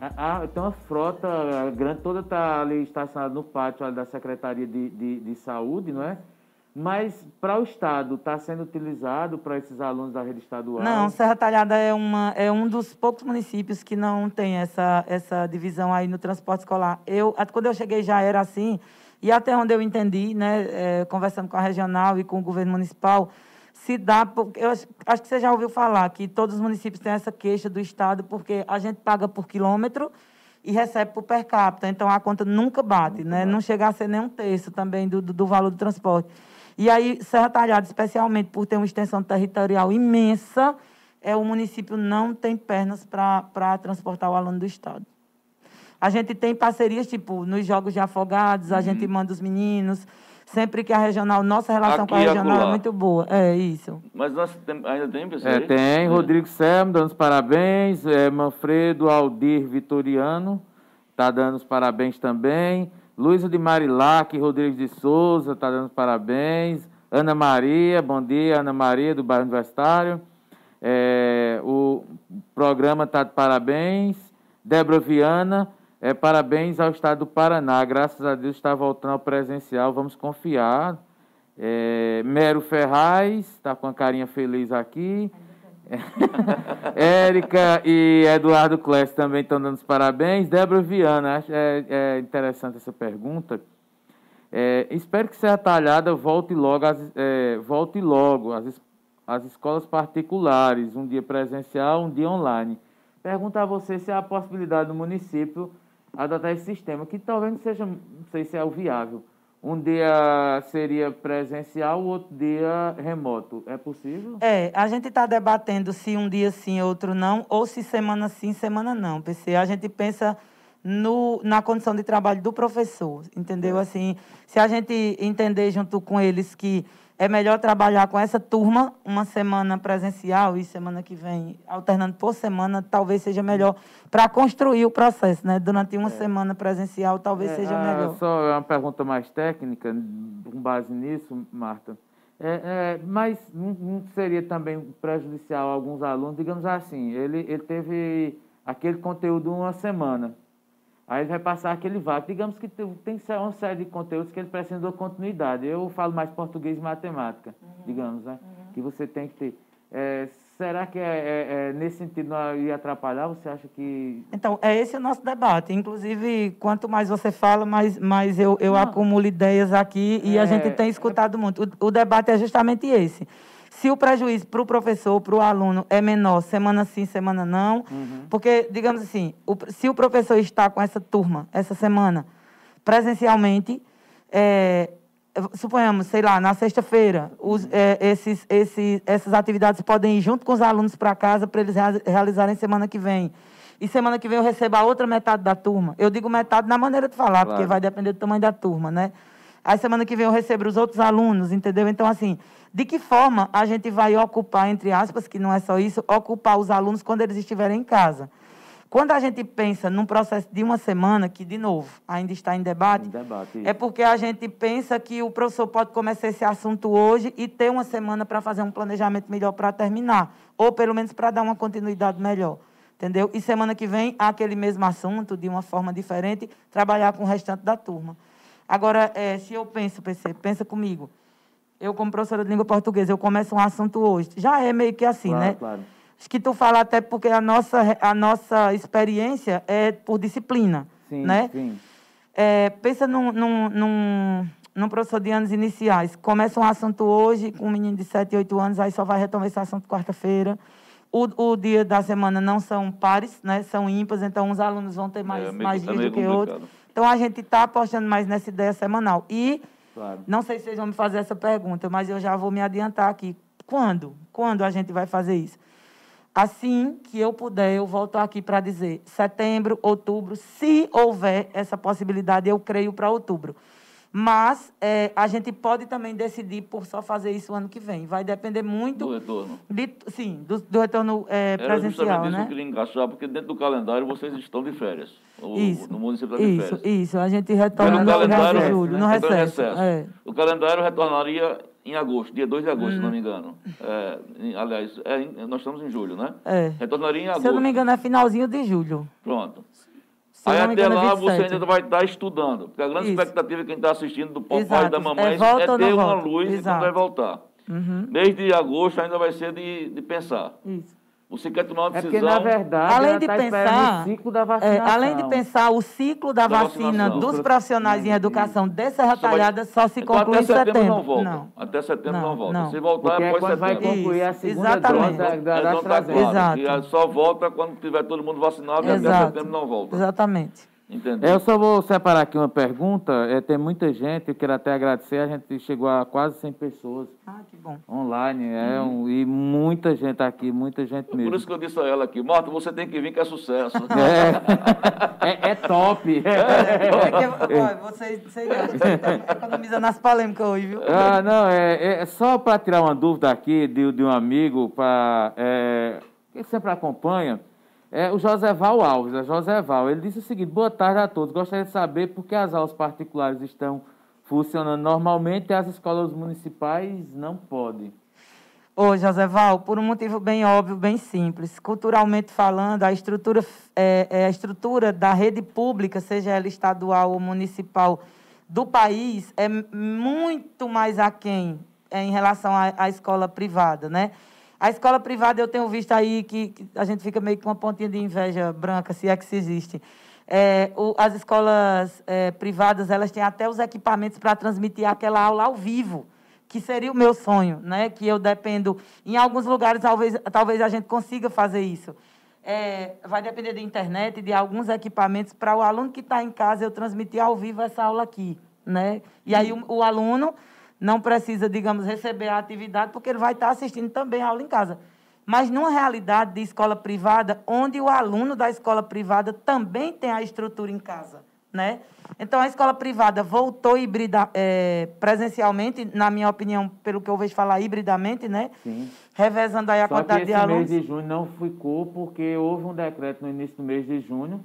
Ah, tem uma frota grande, toda está ali estacionada no pátio da Secretaria de, de, de Saúde, não é? Mas para o Estado, está sendo utilizado para esses alunos da rede estadual? Não, Serra Talhada é, uma, é um dos poucos municípios que não tem essa, essa divisão aí no transporte escolar. Eu, quando eu cheguei já era assim, e até onde eu entendi, né, é, conversando com a regional e com o governo municipal, se dá. Eu acho, acho que você já ouviu falar que todos os municípios têm essa queixa do Estado, porque a gente paga por quilômetro e recebe por per capita. Então a conta nunca bate, nunca né? Bate. Não chega a ser nem um terço também do, do, do valor do transporte. E aí, Serra Talhada, especialmente por ter uma extensão territorial imensa, é, o município não tem pernas para transportar o aluno do Estado. A gente tem parcerias, tipo, nos Jogos de Afogados, a uhum. gente manda os meninos. Sempre que a regional, nossa relação Aqui com a regional é muito boa. É isso. Mas nós tem, ainda tem pessoas? É, tem. Rodrigo Sermo dando os parabéns. É, Manfredo Aldir Vitoriano está dando os parabéns também. Luísa de Marilac Rodrigues de Souza está dando parabéns. Ana Maria, bom dia, Ana Maria, do bairro Universitário. É, o programa está de parabéns. Débora Viana, é, parabéns ao Estado do Paraná. Graças a Deus está voltando ao presencial, vamos confiar. É, Mero Ferraz, está com a carinha feliz aqui. (laughs) Érica e Eduardo Kless também estão dando os parabéns. Débora Viana, acho é, é interessante essa pergunta. É, espero que seja talhada, volte logo, as, é, volte logo as, as escolas particulares, um dia presencial, um dia online. Pergunta a você se há a possibilidade do município adotar esse sistema, que talvez não seja, não sei se é o viável. Um dia seria presencial, o outro dia remoto. É possível? É, a gente está debatendo se um dia sim, outro não, ou se semana sim, semana não. PC. A gente pensa no, na condição de trabalho do professor, entendeu? É. Assim, se a gente entender junto com eles que é melhor trabalhar com essa turma uma semana presencial e semana que vem alternando por semana, talvez seja melhor para construir o processo, né? Durante uma é. semana presencial, talvez é, seja ah, melhor. Só uma pergunta mais técnica, com base nisso, Marta. É, é, mas não, não, seria também prejudicial a alguns alunos, digamos assim, ele, ele teve aquele conteúdo uma semana. Aí ele vai passar aquele vácuo. Digamos que tem uma série de conteúdos que ele precisa de continuidade. Eu falo mais português e matemática, uhum. digamos, né? Uhum. Que você tem que ter. É, será que é, é, é, nesse sentido não ia atrapalhar? Você acha que. Então, é esse o nosso debate. Inclusive, quanto mais você fala, mais, mais eu, eu acumulo ideias aqui e a gente é, tem escutado muito. O, o debate é justamente esse. Se o prejuízo para o professor, para o aluno, é menor, semana sim, semana não. Uhum. Porque, digamos assim, o, se o professor está com essa turma, essa semana, presencialmente, é, suponhamos, sei lá, na sexta-feira, é, esses, esses, essas atividades podem ir junto com os alunos para casa para eles realizarem semana que vem. E semana que vem eu recebo a outra metade da turma. Eu digo metade na maneira de falar, claro. porque vai depender do tamanho da turma, né? Aí semana que vem eu recebo os outros alunos, entendeu? Então, assim, de que forma a gente vai ocupar, entre aspas, que não é só isso, ocupar os alunos quando eles estiverem em casa? Quando a gente pensa num processo de uma semana, que, de novo, ainda está em debate, em debate é porque a gente pensa que o professor pode começar esse assunto hoje e ter uma semana para fazer um planejamento melhor para terminar, ou pelo menos para dar uma continuidade melhor. Entendeu? E semana que vem, aquele mesmo assunto, de uma forma diferente, trabalhar com o restante da turma. Agora, é, se eu penso, PC, pensa comigo, eu, como professora de língua portuguesa, eu começo um assunto hoje. Já é meio que assim, claro, né? Claro. Acho que tu fala até porque a nossa, a nossa experiência é por disciplina, sim, né? Sim. É, pensa num, num, num, num, professor de anos iniciais. Começa um assunto hoje com um menino de 7, 8 anos, aí só vai retomar esse assunto quarta-feira. O, o dia da semana não são pares, né? São ímpares, então uns alunos vão ter mais, é, mais dias do que outros. Então a gente está apostando mais nessa ideia semanal. E Claro. Não sei se vocês vão me fazer essa pergunta, mas eu já vou me adiantar aqui. Quando? Quando a gente vai fazer isso? Assim que eu puder, eu volto aqui para dizer setembro, outubro, se houver essa possibilidade, eu creio para outubro. Mas é, a gente pode também decidir por só fazer isso o ano que vem. Vai depender muito. Do retorno. De, sim, do, do retorno é, presencial. Era justamente né? isso que eu queria encaixar, porque dentro do calendário vocês estão de férias. O, isso, no município está de isso, férias. Isso, A gente retorna no calendário, julho, no recesso. recesso. É. O calendário retornaria em agosto, dia 2 de agosto, hum. se não me engano. É, em, aliás, é, nós estamos em julho, né? É. Retornaria em agosto. Se eu não me engano, é finalzinho de julho. Pronto. Aí até lá você ainda vai estar estudando. Porque a grande Isso. expectativa que quem está assistindo do papai Exato. e da mamãe é, é ter uma volta. luz Exato. e quando vai voltar. Uhum. Mês de agosto ainda vai ser de, de pensar. Isso. Você quer tomar uma decisão. É porque, na verdade, além de tá pensar, o ciclo da vacinação. É, além de pensar o ciclo da, da vacina dos profissionais em educação dessa retalhada só, se então, conclui então, em setembro. Não volta. Não. Até setembro não, não volta. Não. Se voltar, porque depois é vai concluir a segunda Exatamente. dose da, da, da Exato. E só volta quando tiver todo mundo vacinado Exato. e até setembro não volta. Exatamente. Entendeu? Eu só vou separar aqui uma pergunta. É, tem muita gente, eu quero até agradecer, a gente chegou a quase 100 pessoas. Ah, que bom. Online, é, uhum. um, e muita gente aqui, muita gente mesmo. Por isso que eu disse a ela aqui, Marta, você tem que vir que é sucesso. É, (laughs) é, é top. É, é que, ó, vocês, vocês economizando nas polêmicas hoje, viu? Ah, não, é, é só para tirar uma dúvida aqui de, de um amigo, para, é, que sempre acompanha, é o Joséval Alves, é. Ele disse o seguinte: boa tarde a todos. Gostaria de saber por que as aulas particulares estão funcionando normalmente e as escolas municipais não podem. Ô, Joséval, por um motivo bem óbvio, bem simples. Culturalmente falando, a estrutura, é, é, a estrutura da rede pública, seja ela estadual ou municipal, do país é muito mais aquém é, em relação à escola privada, né? A escola privada, eu tenho visto aí que, que a gente fica meio com uma pontinha de inveja branca, se é que se existe. É, o, as escolas é, privadas, elas têm até os equipamentos para transmitir aquela aula ao vivo, que seria o meu sonho, né? Que eu dependo. Em alguns lugares, talvez, talvez a gente consiga fazer isso. É, vai depender da internet e de alguns equipamentos para o aluno que está em casa eu transmitir ao vivo essa aula aqui, né? E aí o, o aluno não precisa, digamos, receber a atividade, porque ele vai estar assistindo também a aula em casa. Mas numa realidade de escola privada, onde o aluno da escola privada também tem a estrutura em casa. Né? Então, a escola privada voltou hibrida, é, presencialmente, na minha opinião, pelo que eu vejo falar, hibridamente, né? Sim. Revezando aí a Só quantidade que de esse alunos. mês de junho não ficou porque houve um decreto no início do mês de junho,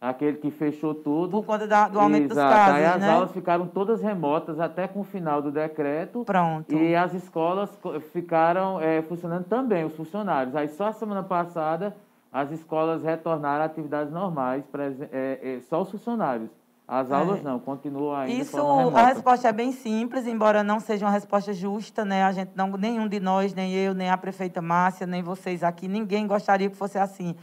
aquele que fechou tudo. Por conta da- do aumento Exato. dos casos, Aí as né? aulas ficaram todas remotas até com o final do decreto. Pronto. E as escolas co- ficaram eh, funcionando também, os funcionários. Aí só a semana passada as escolas retornaram a atividades normais, eh, eh, só os funcionários. As aulas não, continuam ainda Isso, a resposta é bem simples, embora não seja uma resposta justa, né? A gente não, nenhum de nós, nem eu, nem a prefeita Márcia, nem vocês aqui, ninguém gostaria que fosse assim.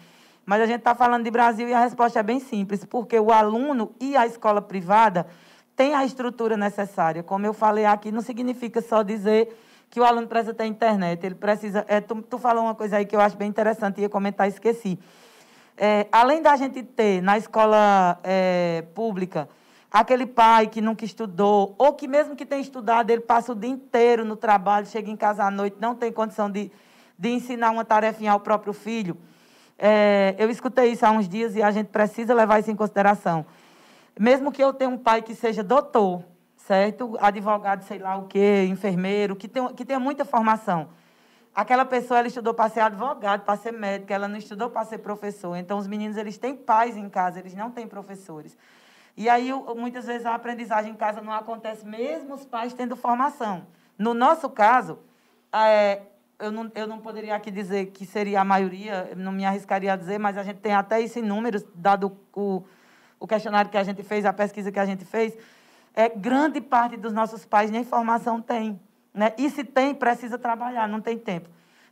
Mas a gente está falando de Brasil e a resposta é bem simples, porque o aluno e a escola privada têm a estrutura necessária. Como eu falei aqui, não significa só dizer que o aluno precisa ter internet. Ele precisa. É, tu, tu falou uma coisa aí que eu acho bem interessante, ia comentar, esqueci. É, além da gente ter na escola é, pública aquele pai que nunca estudou, ou que mesmo que tenha estudado, ele passa o dia inteiro no trabalho, chega em casa à noite, não tem condição de, de ensinar uma tarefinha ao próprio filho. É, eu escutei isso há uns dias e a gente precisa levar isso em consideração. Mesmo que eu tenha um pai que seja doutor, certo? Advogado, sei lá o quê, enfermeiro, que tenha, que tenha muita formação. Aquela pessoa, ela estudou para ser advogado, para ser médica, ela não estudou para ser professor. Então, os meninos, eles têm pais em casa, eles não têm professores. E aí, muitas vezes, a aprendizagem em casa não acontece, mesmo os pais tendo formação. No nosso caso, é, eu, não, eu não poderia aqui dizer que seria a maioria, não me arriscaria a dizer, mas a gente tem até isso em números, dado o, o questionário que a gente fez, a pesquisa que a gente fez, é, grande parte dos nossos pais nem formação tem. Né? E se tem, precisa trabalhar, não tem tempo.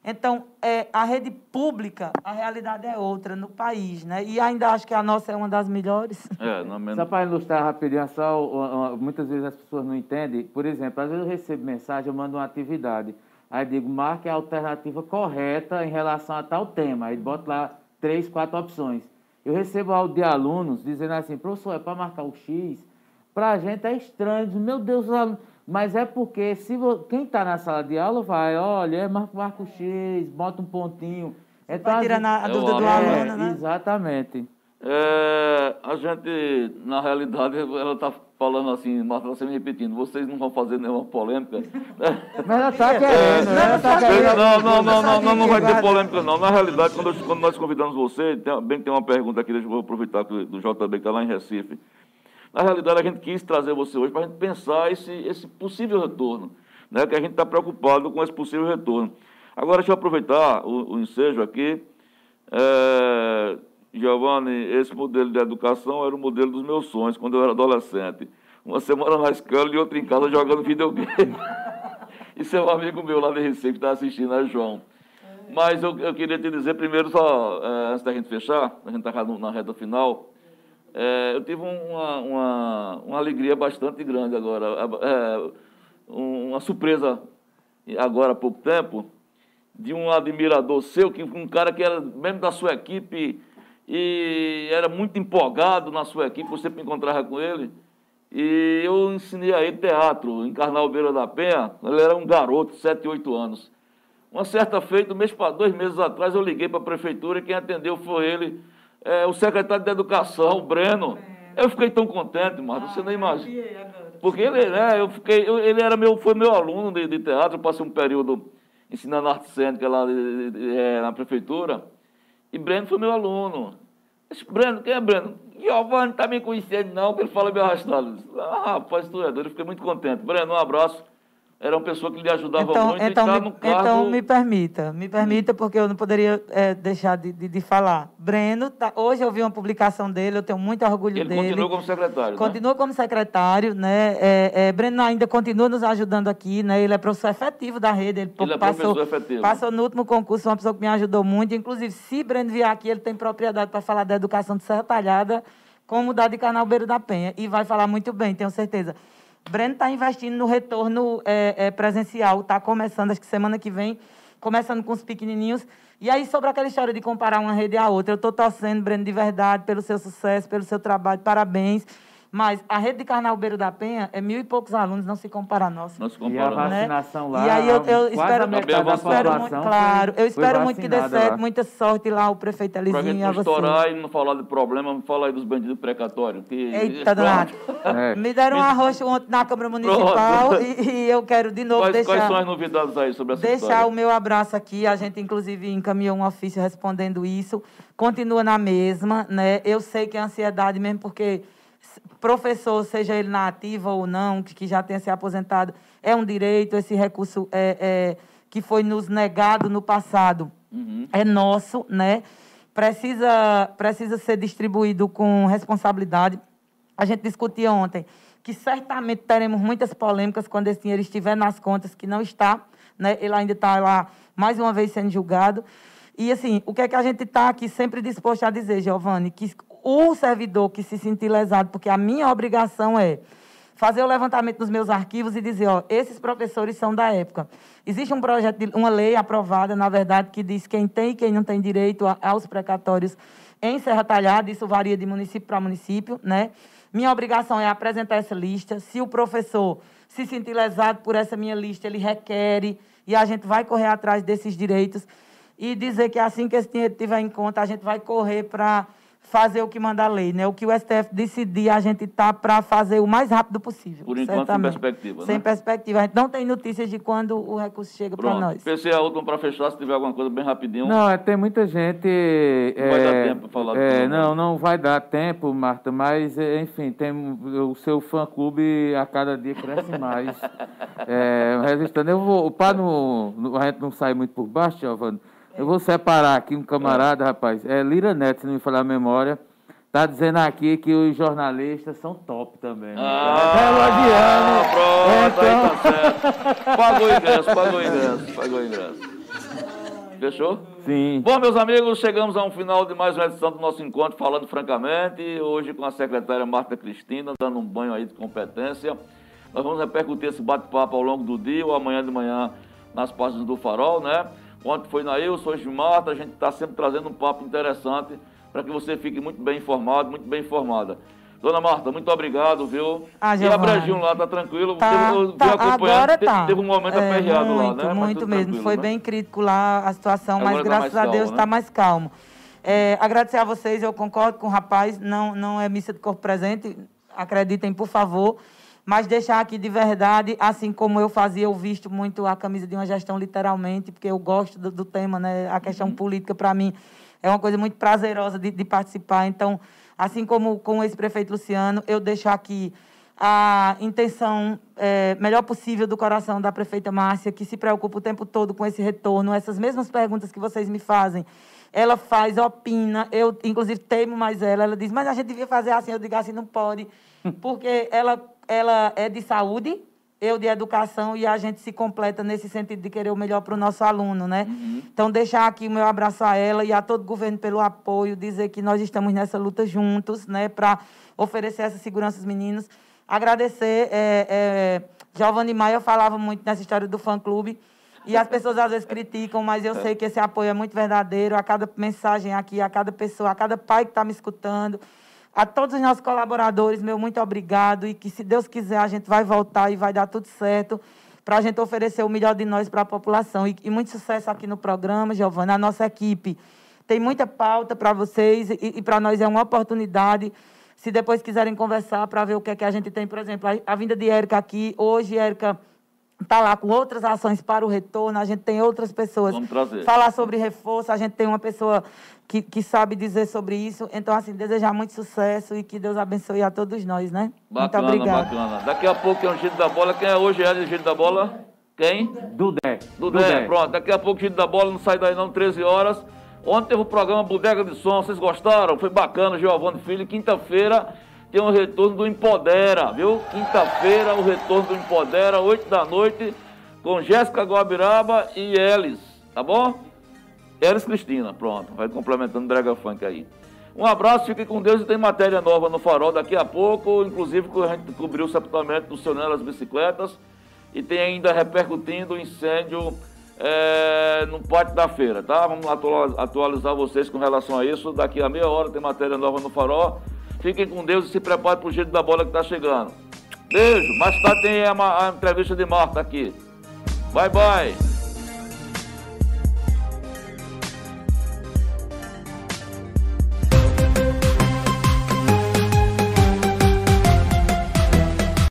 Então, é, a rede pública, a realidade é outra no país. Né? E ainda acho que a nossa é uma das melhores. (laughs) É, não menos. Só para ilustrar rapidinho, só, uh, uh, muitas vezes as pessoas não entendem. Por exemplo, às vezes eu recebo mensagem, eu mando uma atividade. Aí digo, marque a alternativa correta em relação a tal tema. Aí boto lá três, quatro opções. Eu recebo áudio de alunos dizendo assim, professor, é para marcar o X? Para a gente é estranho. Meu Deus, os alunos- mas é porque se vo- quem está na sala de aula vai, olha, é, marca, marca o X, bota um pontinho. Então, Vai a tirando a, a É dúvida o do aluno. é, aluno, né? Exatamente. É, a gente, na realidade, ela está falando assim, Marta está sempre repetindo, vocês não vão fazer nenhuma polêmica. (laughs) Mas ela está querendo, né? Ela tá Não, querendo. não, não, não, não, não, não vai ter polêmica, não. Na realidade, quando, eu- quando nós convidamos você, tem, bem que tem uma pergunta aqui, deixa eu aproveitar que- do JB que está lá em Recife. Na realidade, a gente quis trazer você hoje para a gente pensar esse, esse possível retorno, né? que a gente está preocupado com esse possível retorno. Agora, deixa eu aproveitar o, o ensejo aqui. É, Giovanni, esse modelo de educação era o modelo dos meus sonhos quando eu era adolescente. Uma semana na escola e outra em casa jogando videogame. (laughs) Isso é um amigo meu lá de Recife que está assistindo, é João. Mas eu, eu queria te dizer primeiro, só eh, antes da gente fechar, a gente está na reta final, eh, eu tive uma, uma, uma alegria bastante grande agora, um- uma surpresa agora há pouco tempo, de um admirador seu, que um cara que era mesmo da sua equipe e era muito empolgado na sua equipe, você me encontrava com ele. E eu ensinei a ele teatro, em Carnal Beira da Penha. Ele era um garoto, 7, 8 anos. Uma certa feita, um mês para dois meses atrás, eu liguei para a prefeitura e quem atendeu foi ele, é, o secretário de Educação, o Breno. Eu fiquei tão contente, Marta, você nem imagina. Porque ele, né, eu fiquei, eu- ele era meu, foi meu aluno de, de teatro, eu passei um período ensinando arte cênica lá de- de- é, na prefeitura. E Breno foi meu aluno. Esse Breno, quem é Breno? Giovanni tá me conhecendo não, que ele fala meio arrastado. Disse, Ah, rapaz, tu é doido, eu fiquei muito contente. Breno, um abraço. Era uma pessoa que lhe ajudava então, muito então, e está no cargo... então me permita, me permita, porque eu não poderia é, deixar de, de, de, falar. Breno, tá, hoje eu vi uma publicação dele, eu tenho muito orgulho ele dele. Ele continua como secretário, Continua né? como secretário, né? É, é, Breno ainda continua nos ajudando aqui, né? Ele é professor efetivo da rede. Ele, ele é passou, professor efetivo. Passou no último concurso, uma pessoa que me ajudou muito. Inclusive, se Breno vier aqui, ele tem propriedade para falar da educação de Serra Talhada, como da de Canalbeiro da Penha. E vai falar muito bem, tenho certeza. Breno está investindo no retorno é, é, presencial, está começando, acho que semana que vem, começando com os pequenininhos. E aí, sobre aquela história de comparar uma rede à outra, eu estou torcendo, Breno, de verdade, pelo seu sucesso, pelo seu trabalho, parabéns. Mas a rede de Carnalbeiro da Penha é mil e poucos alunos, não se compara a nossa. Não se compara. E a vacinação né? lá, e aí eu, eu espero, muito, eu espero muito, claro, eu espero muito que dê certo, lá. muita sorte lá, o prefeito Elizinho. Pra gente estourar e não falar de problema, fala aí dos bandidos precatórios. Que Eita, danado. É. Me deram um arroxo ontem na Câmara Municipal e, e, eu quero de novo quais, deixar... Quais são as novidades aí sobre essa Deixar história? o meu abraço aqui, a gente inclusive encaminhou um ofício respondendo isso, continua na mesma, né? Eu sei que é ansiedade mesmo porque professor, seja ele na ativa ou não, que já tenha se aposentado, é um direito, esse recurso é, é que foi nos negado no passado uhum. é nosso, né? Precisa, precisa ser distribuído com responsabilidade. A gente discutia ontem que certamente teremos muitas polêmicas quando esse dinheiro estiver nas contas, que não está, né? Ele ainda está lá, mais uma vez, sendo julgado. E, assim, o que é que a gente está aqui sempre disposto a dizer, Giovanni? Que o servidor que se sentir lesado, porque a minha obrigação é fazer o levantamento dos meus arquivos e dizer, ó, esses professores são da época. Existe um projeto, de, uma lei aprovada, na verdade, que diz quem tem e quem não tem direito aos precatórios em Serra Talhada, isso varia de município para município, né? Minha obrigação é apresentar essa lista. Se o professor se sentir lesado por essa minha lista, ele requer e a gente vai correr atrás desses direitos e dizer que assim que esse dinheiro estiver em conta, a gente vai correr para fazer o que manda a lei, né? O que o STF decidir, a gente está para fazer o mais rápido possível. Por enquanto, certamente. sem perspectiva, Sem né? perspectiva. A gente não tem notícias de quando o recurso chega para nós. Pensei a última para fechar, se tiver alguma coisa bem rapidinho. Não, é, tem muita gente... Não é, vai dar tempo para falar. É, tudo, não, né? não vai dar tempo, Marta, mas, é, enfim, tem o seu fã-clube a cada dia cresce mais. (laughs) é, resistindo. Eu vou, para a gente não sair muito por baixo, Giovanni, eu vou separar aqui um camarada, é. rapaz. É Lira Neto, se não me falar a memória. Tá dizendo aqui que os jornalistas são top também. Né? Ah, tá pronto, então... aí tá certo. Pagou o ingresso, pagou o ingresso, pagou o ingresso. Fechou? Sim. Bom, meus amigos, chegamos a um final de mais uma edição do nosso encontro, falando francamente, hoje com a secretária Marta Cristina, dando um banho aí de competência. Nós vamos repercutir esse bate-papo ao longo do dia ou amanhã de manhã nas páginas do Farol, né? Ontem foi na Eu, hoje Marta, a gente está sempre trazendo um papo interessante para que você fique muito bem informado, muito bem informada. Dona Marta, muito obrigado, viu? Ah, e a Brejinho lá, tá tranquilo? Tá, teve, tá, agora tá. Teve, teve um momento é, aperreado muito, lá, né? Muito mesmo, foi né? bem crítico lá a situação, agora mas tá graças a Deus está né? mais calmo. É, agradecer a vocês, eu concordo com o rapaz, não, não é missa de corpo presente, acreditem, por favor. Mas deixar aqui de verdade, assim como eu fazia, eu visto muito a camisa de uma gestão literalmente, porque eu gosto do, do tema, né? A questão uhum. política, para mim, é uma coisa muito prazerosa de, de participar. Então, assim como com esse prefeito Luciano, eu deixo aqui a intenção é, melhor possível do coração da prefeita Márcia, que se preocupa o tempo todo com esse retorno, essas mesmas perguntas que vocês me fazem. Ela faz, opina, eu, inclusive, teimo mais ela. Ela diz, mas a gente devia fazer assim. Eu digo assim, não pode, (laughs) porque ela ela é de saúde, eu de educação, e a gente se completa nesse sentido de querer o melhor para o nosso aluno, né? Uhum. Então, deixar aqui o meu abraço a ela e a todo o governo pelo apoio, dizer que nós estamos nessa luta juntos, né, para oferecer essa segurança aos meninos. Agradecer, é, é, Giovanni Maia falava muito nessa história do fã-clube, e as pessoas às vezes criticam, mas eu sei que esse apoio é muito verdadeiro, a cada mensagem aqui, a cada pessoa, a cada pai que está me escutando, a todos os nossos colaboradores, meu muito obrigado. E que, se Deus quiser, a gente vai voltar e vai dar tudo certo para a gente oferecer o melhor de nós para a população. E, e, muito sucesso aqui no programa, Giovana. A nossa equipe tem muita pauta para vocês e, e para nós é uma oportunidade. Se depois quiserem conversar para ver o que é que a gente tem, por exemplo, a, a vinda de Érica aqui. Hoje, Érica tá lá com outras ações para o retorno, a gente tem outras pessoas. Vamos trazer. Falar sobre reforço, a gente tem uma pessoa que, que sabe dizer sobre isso. Então, assim, desejar muito sucesso e que Deus abençoe a todos nós, né? Bacana, muito obrigada. bacana. Daqui a pouco é um giro da bola. Quem é hoje é o giro da bola? Quem? Dudé. Dudé. Pronto, daqui a pouco o giro da bola não sai daí não, 13 horas. Ontem teve o programa Bodega de Som, vocês gostaram? Foi bacana, Giovanni Filho. Quinta-feira tem o retorno do Empodera, viu? Quinta-feira o retorno do Empodera, 8 da noite, com Jéssica Guabiraba e Elis, tá bom? Elis Cristina, pronto, vai complementando o Brega Funk aí. Um abraço, fique com Deus e tem matéria nova no Farol daqui a pouco, inclusive a gente cobriu o sepultamento do Seu Nelas Bicicletas e tem ainda repercutindo o incêndio é, no pátio da feira, tá? Vamos atualizar vocês com relação a isso. Daqui a meia hora tem matéria nova no Farol. Fiquem com Deus e se preparem para o jeito da bola que está chegando. Beijo. Mais tarde tem a, a entrevista de Marta aqui. Bye, bye.